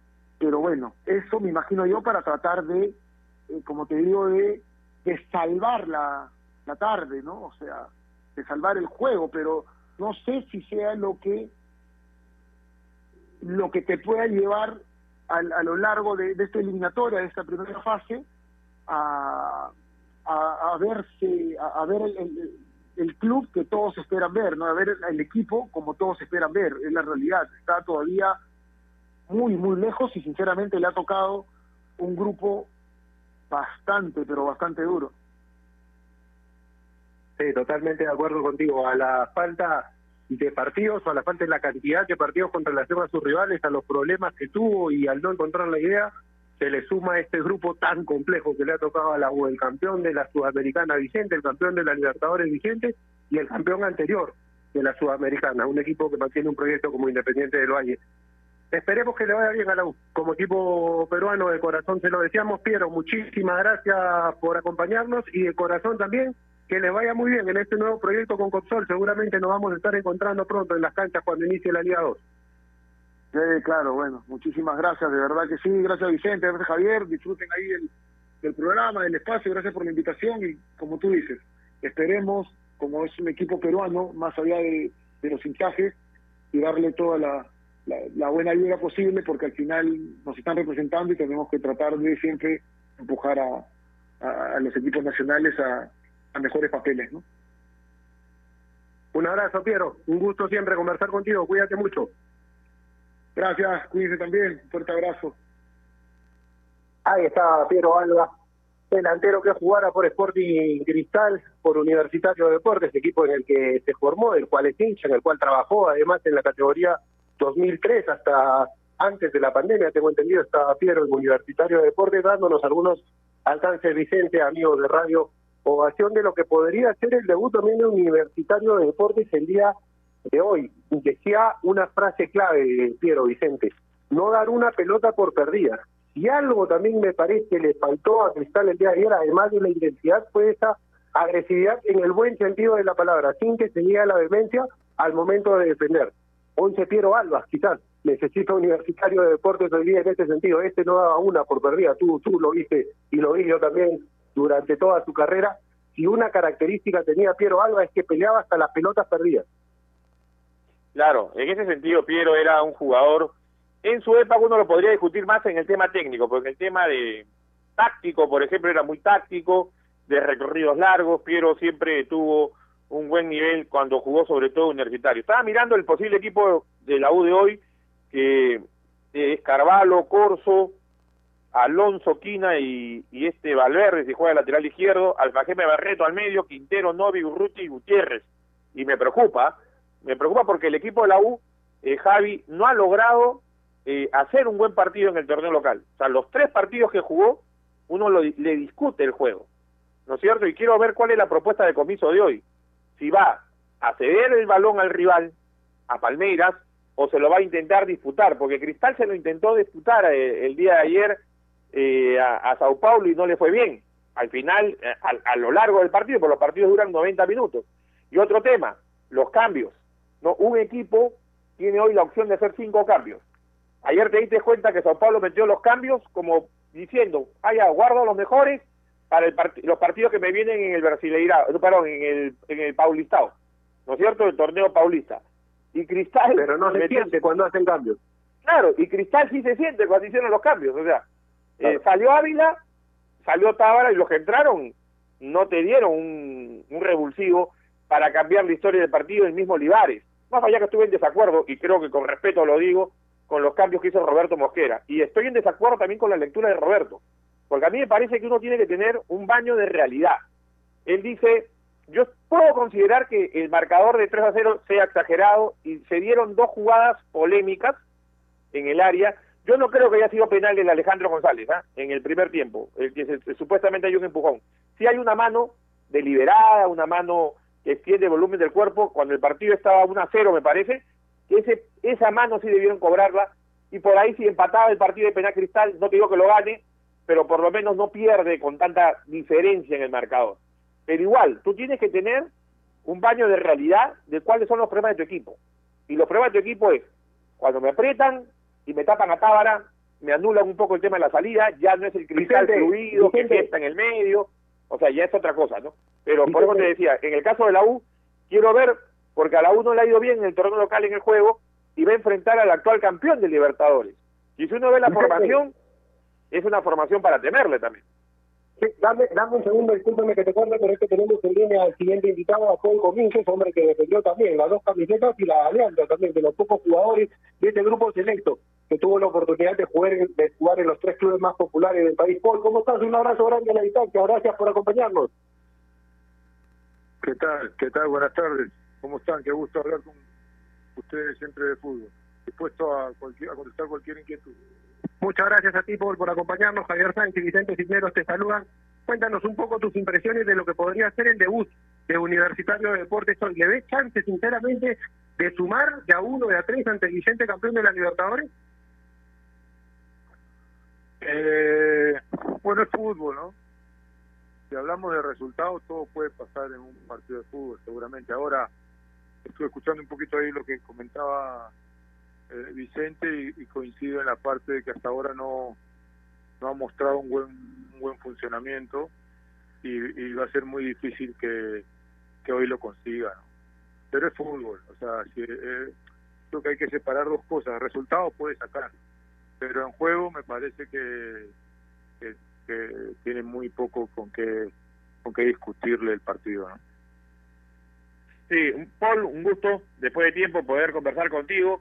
pero bueno, eso me imagino yo para tratar de, eh, como te digo, de de salvar la, la tarde, ¿no? O sea, de salvar el juego, pero no sé si sea lo que lo que te pueda llevar a, a lo largo de, esta eliminatoria, de esta primera fase, a, a, verse, a, ver el, el, club que todos esperan ver, ¿no? A ver el equipo como todos esperan ver, es la realidad. Está todavía muy, muy lejos y sinceramente le ha tocado un grupo bastante, pero bastante duro. Sí, totalmente de acuerdo contigo. A la falta de partidos, a la falta de la cantidad de partidos con relación a sus rivales, a los problemas que tuvo y al no encontrar la idea, se le suma este grupo tan complejo que le ha tocado a la U, el campeón de la Sudamericana Vicente, el campeón de la Libertadores Vicente y el campeón anterior de la Sudamericana, un equipo que mantiene un proyecto como Independiente del Valle. Esperemos que le vaya bien a la U. Como equipo peruano de corazón se lo deseamos, Piero. Muchísimas gracias por acompañarnos y de corazón también que les vaya muy bien en este nuevo proyecto con Copsol. Seguramente nos vamos a estar encontrando pronto en las canchas cuando inicie la Liga 2. Sí, claro, bueno, muchísimas gracias, de verdad que sí, gracias Vicente, gracias Javier, disfruten ahí el, del programa, del espacio, gracias por la invitación y como tú dices, esperemos, como es un equipo peruano, más allá de, de los hinchajes, y darle toda la, la, la buena ayuda posible porque al final nos están representando y tenemos que tratar de siempre empujar a, a, a los equipos nacionales a, a mejores papeles, ¿no? Un abrazo, Piero. Un gusto siempre conversar contigo. Cuídate mucho. Gracias, cuídense también. Un fuerte abrazo. Ahí está Piero Alba, delantero que jugara por Sporting Cristal, por Universitario de Deportes, equipo en el que se formó, el cual es hincha, en el cual trabajó, además en la categoría 2003 hasta antes de la pandemia, tengo entendido, estaba Piero en Universitario de Deportes dándonos algunos alcances, Vicente, amigos de Radio Ovación, de lo que podría ser el debut también de Universitario de Deportes el día de hoy. Decía una frase clave, Piero Vicente, no dar una pelota por perdida. Y algo también me parece le faltó a Cristal el día de ayer, además de la identidad, fue esa agresividad en el buen sentido de la palabra, sin que se llegue la vehemencia al momento de defender. Once Piero Alba, quizás, necesita universitario de deportes hoy día en este sentido. Este no daba una por perdida, tú, tú lo viste y lo vi yo también durante toda su carrera. Si una característica tenía Piero Alba es que peleaba hasta las pelotas perdidas. Claro, en ese sentido Piero era un jugador, en su época uno lo podría discutir más en el tema técnico, porque el tema de táctico, por ejemplo, era muy táctico, de recorridos largos, Piero siempre tuvo un buen nivel cuando jugó sobre todo universitario. Estaba mirando el posible equipo de la U de hoy, que es Carvalho, Corso, Alonso, Quina y, y este Valverde, si juega lateral izquierdo, Alfajeme Barreto al medio, Quintero, Novi, Urruti y Gutiérrez. Y me preocupa, me preocupa porque el equipo de la U, eh, Javi, no ha logrado eh, hacer un buen partido en el torneo local. O sea, los tres partidos que jugó, uno lo, le discute el juego, ¿no es cierto? Y quiero ver cuál es la propuesta de comiso de hoy. Si va a ceder el balón al rival, a Palmeiras, o se lo va a intentar disputar, porque Cristal se lo intentó disputar eh, el día de ayer eh, a, a, Sao Paulo y no le fue bien. Al final, eh, a, a, lo largo del partido, porque los partidos duran 90 minutos. Y otro tema, los cambios. no Un equipo tiene hoy la opción de hacer cinco cambios. Ayer te diste cuenta que Sao Paulo metió los cambios como diciendo, ah, ya, guardo los mejores para el part los partidos que me vienen en el Brasileirao, perdón, en el, en el Paulistao, ¿no es cierto? El torneo paulista. Y Cristal... Pero no se siente cuando hacen cambios. Claro, y Cristal sí se siente cuando hicieron los cambios, o sea, claro. eh, salió Ávila, salió Tábara y los que entraron no te dieron un, un revulsivo para cambiar la historia del partido el mismo Olivares. Más allá que estuve en desacuerdo, y creo que con respeto lo digo, con los cambios que hizo Roberto Mosquera. Y estoy en desacuerdo también con la lectura de Roberto, porque a mí me parece que uno tiene que tener un baño de realidad. Él dice, yo puedo considerar que el marcador de 3 a 0 sea exagerado y se dieron dos jugadas polémicas en el área. Yo no creo que haya sido penal el Alejandro González ¿eh? en el primer tiempo, el que se, supuestamente hay un empujón. Si hay una mano deliberada, una mano que extiende volumen del cuerpo, cuando el partido estaba 1 a 0 me parece, que ese, esa mano sí debieron cobrarla y por ahí si empataba el partido de penal cristal, no te digo que lo gane, pero por lo menos no pierde con tanta diferencia en el marcador. Pero igual, tú tienes que tener un baño de realidad de cuáles son los problemas de tu equipo. Y los problemas de tu equipo es, cuando me aprietan y me tapan a Tábara, me anulan un poco el tema de la salida, ya no es el cristal Vicente, fluido Vicente. que está en el medio, o sea, ya es otra cosa, ¿no? Pero Vicente. por eso te decía, en el caso de la U, quiero ver, porque a la U no le ha ido bien en el torneo local en el juego, y va a enfrentar al actual campeón de Libertadores. Y si uno ve la formación, es una formación para temerle también. Sí, dame, dame un segundo, discúlpeme que te corte, pero es que tenemos en línea al siguiente invitado, a Paul Cominges, hombre que defendió también las dos camisetas y la alianza también, de los pocos jugadores de este grupo selecto que tuvo la oportunidad de jugar, de jugar en los tres clubes más populares del país. Paul, ¿cómo estás? Un abrazo grande a la distancia, gracias por acompañarnos. ¿Qué tal? ¿Qué tal? Buenas tardes. ¿Cómo están? Qué gusto hablar con ustedes siempre de fútbol. Dispuesto a, cualquier, a contestar cualquier inquietud. Muchas gracias a ti, Paul, por acompañarnos. Javier Sánchez Vicente Cisneros te saludan. Cuéntanos un poco tus impresiones de lo que podría ser el debut de Universitario de Deportes hoy. ¿Le ves chance, sinceramente, de sumar de a uno, de a tres ante el vigente campeón de la Libertadores? Eh, bueno, es fútbol, ¿no? si hablamos de resultados, todo puede pasar en un partido de fútbol, seguramente. Ahora, estuve escuchando un poquito ahí lo que comentaba eh, Vicente y, coincido en la parte de que hasta ahora no, no ha mostrado un buen, un buen funcionamiento y, va a ser muy difícil que, que hoy lo consiga. Pero es fútbol, o sea, si, eh, creo que hay que separar dos cosas. Resultados puede sacar, pero en juego me parece que, que, tiene muy poco con qué, con qué discutirle el partido. ¿no? Sí, Paul, un gusto después de tiempo poder conversar contigo.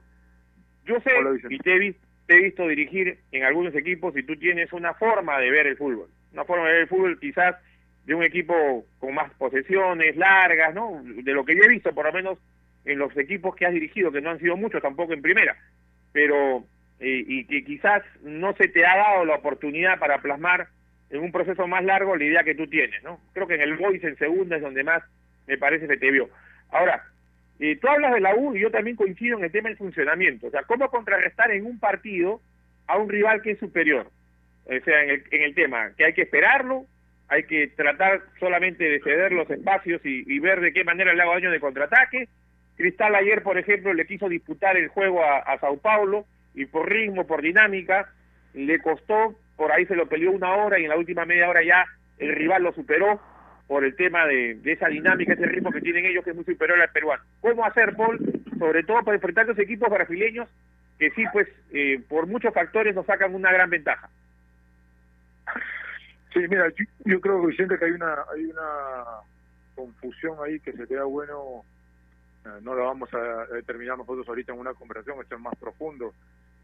Yo sé y te he, te he visto dirigir en algunos equipos y tú tienes una forma de ver el fútbol. Una forma de ver el fútbol quizás de un equipo con más posesiones largas, ¿no? De lo que yo he visto, por lo menos en los equipos que has dirigido, que no han sido muchos tampoco en primera, pero eh, y que quizás no se te ha dado la oportunidad para plasmar en un proceso más largo la idea que tú tienes, ¿no? Creo que en el Boys en segunda es donde más me parece que te vio. Ahora, eh, tú hablas de la U y yo también coincido en el tema del funcionamiento, o sea, cómo contrarrestar en un partido a un rival que es superior, o sea, en el, en el tema que hay que esperarlo, hay que tratar solamente de ceder los espacios y, ver de qué manera le hago daño de contraataque. Cristal ayer, por ejemplo, le quiso disputar el juego a, Sao Paulo y por ritmo, por dinámica, le costó, por ahí se lo peleó una hora y en la última media hora ya el rival lo superó por el tema de, esa dinámica, ese ritmo que tienen ellos que es muy superior al peruano. ¿Cómo hacer, Paul? Sobre todo para enfrentar a los equipos brasileños que sí, pues, eh, por muchos factores nos sacan una gran ventaja. Sí, mira, yo, creo, Vicente, que hay una hay una confusión ahí que sería bueno, eh, no lo vamos a determinar nosotros ahorita en una conversación, esto es más profundo,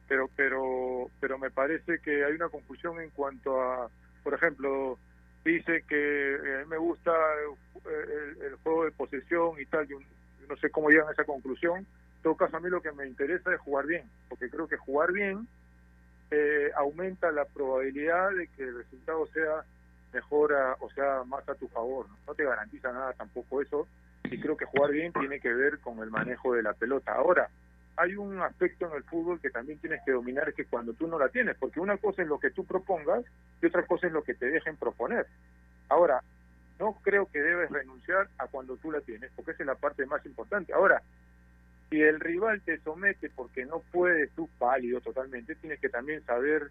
pero pero pero me parece que hay una confusión en cuanto a, por ejemplo, dice que eh, a mí me gusta el, el, juego de posesión y tal, yo no sé cómo llegan a esa conclusión, en todo caso a mí lo que me interesa es jugar bien, porque creo que jugar bien eh, aumenta la probabilidad de que el resultado sea mejor o sea más a tu favor. ¿no? te garantiza nada tampoco eso. Y creo que jugar bien tiene que ver con el manejo de la pelota. Ahora, hay un aspecto en el fútbol que también tienes que dominar, que cuando tú no la tienes, porque una cosa es lo que tú propongas y otra cosa es lo que te dejen proponer. Ahora, no creo que debes renunciar a cuando tú la tienes, porque esa es la parte más importante. Ahora, si el rival te somete porque no puedes, tú válido totalmente, tienes que también saber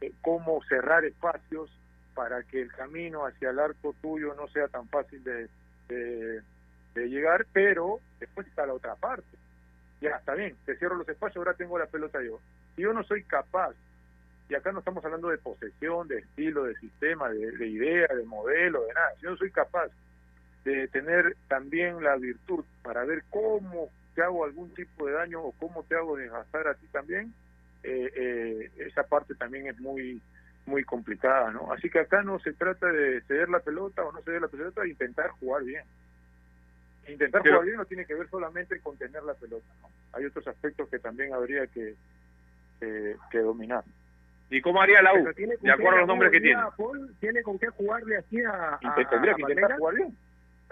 eh, cómo cerrar espacios para que el camino hacia el arco tuyo no sea tan fácil de, llegar, pero después está la otra parte. Ya, está bien, te cierro los espacios, ahora tengo la pelota yo. Si yo no soy capaz, y acá no estamos hablando de posesión, de estilo, de sistema, de, de idea, de modelo, de nada, si yo no soy capaz de tener también la virtud para ver cómo te hago algún tipo de daño o cómo te hago desgastar a ti también, eh, eh, esa parte también es muy muy complicada, ¿no? Así que acá no se trata de ceder la pelota o no ceder la pelota, intentar jugar bien. Intentar jugar bien no tiene que ver solamente con tener la pelota, ¿no? Hay otros aspectos que también habría que, que dominar. ¿Y cómo haría la U? De acuerdo a los nombres que tiene. tiene con qué jugarle así a. tendría que intentar jugar bien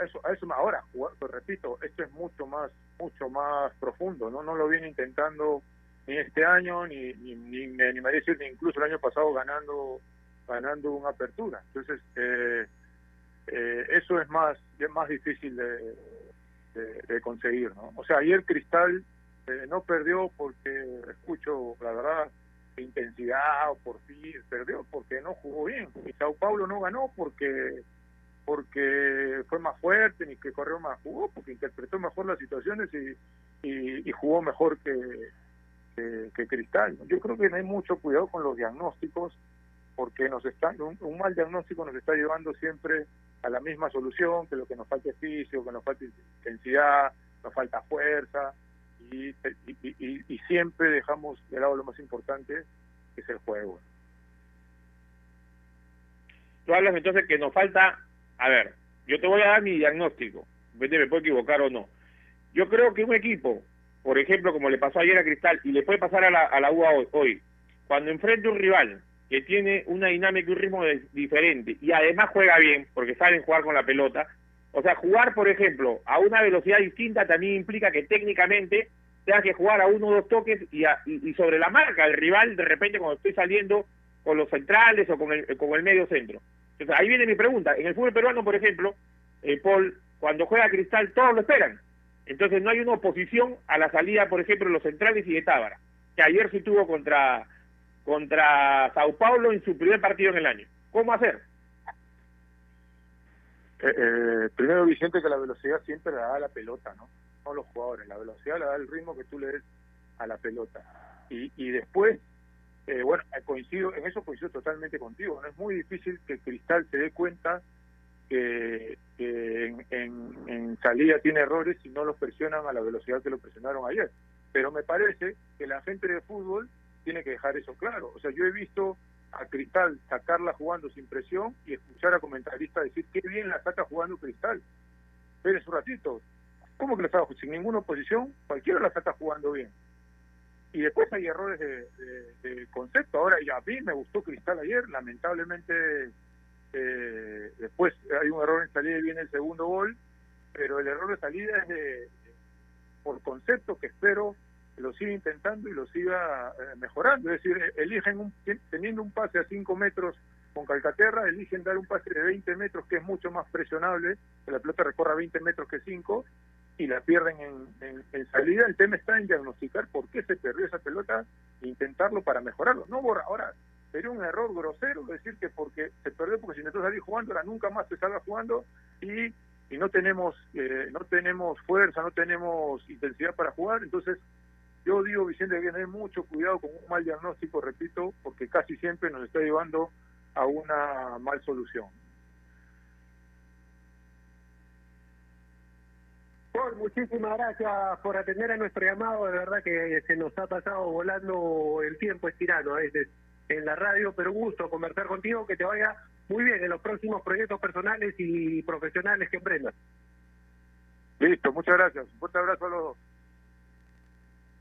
eso, eso ahora, pues repito, esto es mucho más, mucho más profundo, ¿no? No lo viene intentando ni este año, ni, ni, ni me animaría a decir, ni incluso el año pasado ganando, ganando una apertura. Entonces, eh, eh, eso es más, es más difícil de, de, conseguir, ¿no? O sea, ayer Cristal eh, no perdió porque, escucho, la verdad, intensidad o por fin, perdió porque no jugó bien. Y Sao Paulo no ganó porque porque fue más fuerte ni que corrió más, jugó porque interpretó mejor las situaciones y, y, jugó mejor que, que, Cristal. Yo creo que no hay mucho cuidado con los diagnósticos porque nos están, un, mal diagnóstico nos está llevando siempre a la misma solución, que lo que nos falta es físico, que nos falta intensidad, nos falta fuerza y, y, y siempre dejamos de lado lo más importante, que es el juego. Tú hablas entonces que nos falta a ver, yo te voy a dar mi diagnóstico, me puedo equivocar o no. Yo creo que un equipo, por ejemplo, como le pasó ayer a Cristal y le puede pasar a la, a la UA hoy, cuando enfrenta un rival que tiene una dinámica y un ritmo diferente y además juega bien, porque saben jugar con la pelota, o sea, jugar, por ejemplo, a una velocidad distinta también implica que técnicamente tengas que jugar a uno o dos toques y, y, sobre la marca el rival, de repente cuando estoy saliendo con los centrales o con el, con el medio centro. Entonces, ahí viene mi pregunta. En el fútbol peruano, por ejemplo, eh, Paul, cuando juega Cristal, todos lo esperan. Entonces, no hay una oposición a la salida, por ejemplo, de los centrales y de Tábara, que ayer sí tuvo contra, contra Sao Paulo en su primer partido en el año. ¿Cómo hacer? Eh, eh, primero, Vicente, que la velocidad siempre la da la pelota, ¿no? No los jugadores. La velocidad la da el ritmo que tú le des a la pelota. Y, y después, eh, bueno, coincido, en eso coincido totalmente contigo. No es muy difícil que Cristal se dé cuenta que, que en, en, en salida tiene errores y no los presionan a la velocidad que lo presionaron ayer. Pero me parece que la gente de fútbol tiene que dejar eso claro. O sea, yo he visto a Cristal sacarla jugando sin presión y escuchar a comentaristas decir qué bien la saca jugando Cristal. Espérense un ratito. ¿Cómo que la saca sin ninguna oposición? Cualquiera la saca jugando bien. Y después hay errores de concepto. Ahora, y a mí me gustó Cristal ayer, lamentablemente eh, después hay un error en salida y viene el segundo gol, pero el error de salida es de, por concepto que espero lo siga intentando y lo siga eh, mejorando. Es decir, eligen un, teniendo un pase a 5 metros con Calcaterra, eligen dar un pase de 20 metros que es mucho más presionable, que la pelota recorra 20 metros que 5 y la pierden en, en, en, salida. El tema está en diagnosticar por qué se perdió esa pelota e intentarlo para mejorarlo. No borra. Ahora, sería un error grosero decir que porque se perdió porque si intentó salir jugando, ahora nunca más se salga jugando y, y no tenemos eh, no tenemos fuerza, no tenemos intensidad para jugar. Entonces, yo digo, Vicente, que tener mucho cuidado con un mal diagnóstico, repito, porque casi siempre nos está llevando a una mal solución. Paul, muchísimas gracias por atender a nuestro llamado. De verdad que se nos ha pasado volando el tiempo, es tirano a veces en la radio, pero gusto conversar contigo, que te vaya muy bien en los próximos proyectos personales y profesionales que emprendas. Listo, muchas gracias. Un fuerte abrazo a los dos.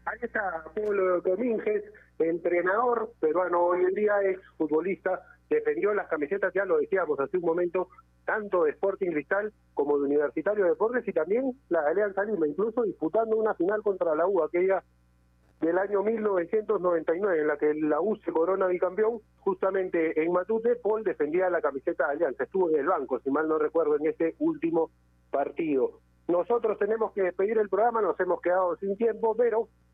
Ahí está Pablo Domínguez, entrenador peruano hoy en día, ex futbolista, defendió las camisetas, ya lo decíamos hace un momento, tanto de Sporting Cristal como de Universitario de Deportes y también la Alianza Lima, incluso disputando una final contra la U, aquella del año 1999, en la que la U se corona bicampeón, justamente en Matute, Paul defendía la camiseta de Alianza, estuvo en el banco, si mal no recuerdo, en ese último partido. Nosotros tenemos que despedir el programa, nos hemos quedado sin tiempo, pero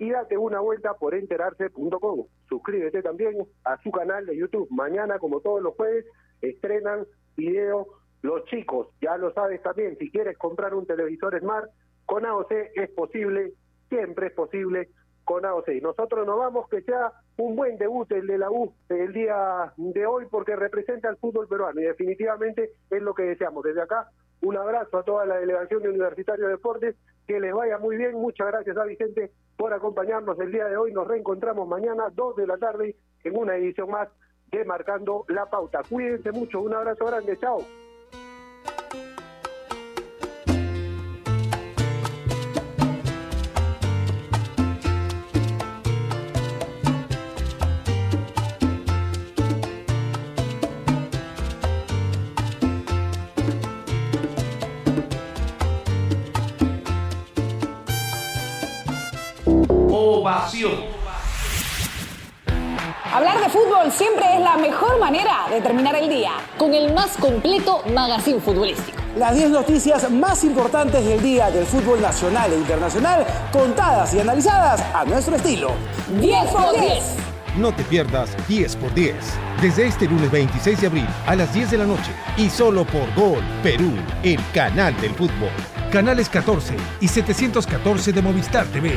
y date una vuelta por enterarse.com. Suscríbete también a su canal de YouTube. Mañana, como todos los jueves, estrenan video los chicos. Ya lo sabes también, si quieres comprar un televisor Smart, con AOC es posible, siempre es posible con AOC. Nosotros nos vamos, que sea un buen debut el de la U el día de hoy, porque representa al fútbol peruano y definitivamente es lo que deseamos. Desde acá, un abrazo a toda la delegación de Universitario de Deportes, que les vaya muy bien. Muchas gracias a Vicente por acompañarnos el día de hoy. Nos reencontramos mañana, 2 de la tarde, en una edición más de Marcando la Pauta. Cuídense mucho, un abrazo grande, chao. Ovación. Hablar de fútbol siempre es la mejor manera de terminar el día. Con el más completo magazine futbolístico. Las 10 noticias más importantes del día del fútbol nacional e internacional, contadas y analizadas a nuestro estilo. 10 por 10. No te pierdas 10 por 10. Desde este lunes 26 de abril a las 10 de la noche y solo por Gol Perú, el canal del fútbol. Canales 14 y 714 de Movistar TV.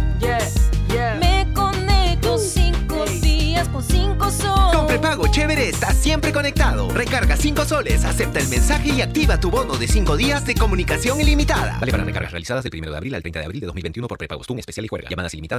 Me conecto cinco días con cinco sol. Con prepago chévere estás siempre conectado. Recarga 5 soles, acepta el mensaje y activa tu bono de 5 días de comunicación ilimitada. Vale para recargas realizadas del 1 de abril al 30 de abril de 2021 por prepago. un especial y juega. Llamadas ilimitadas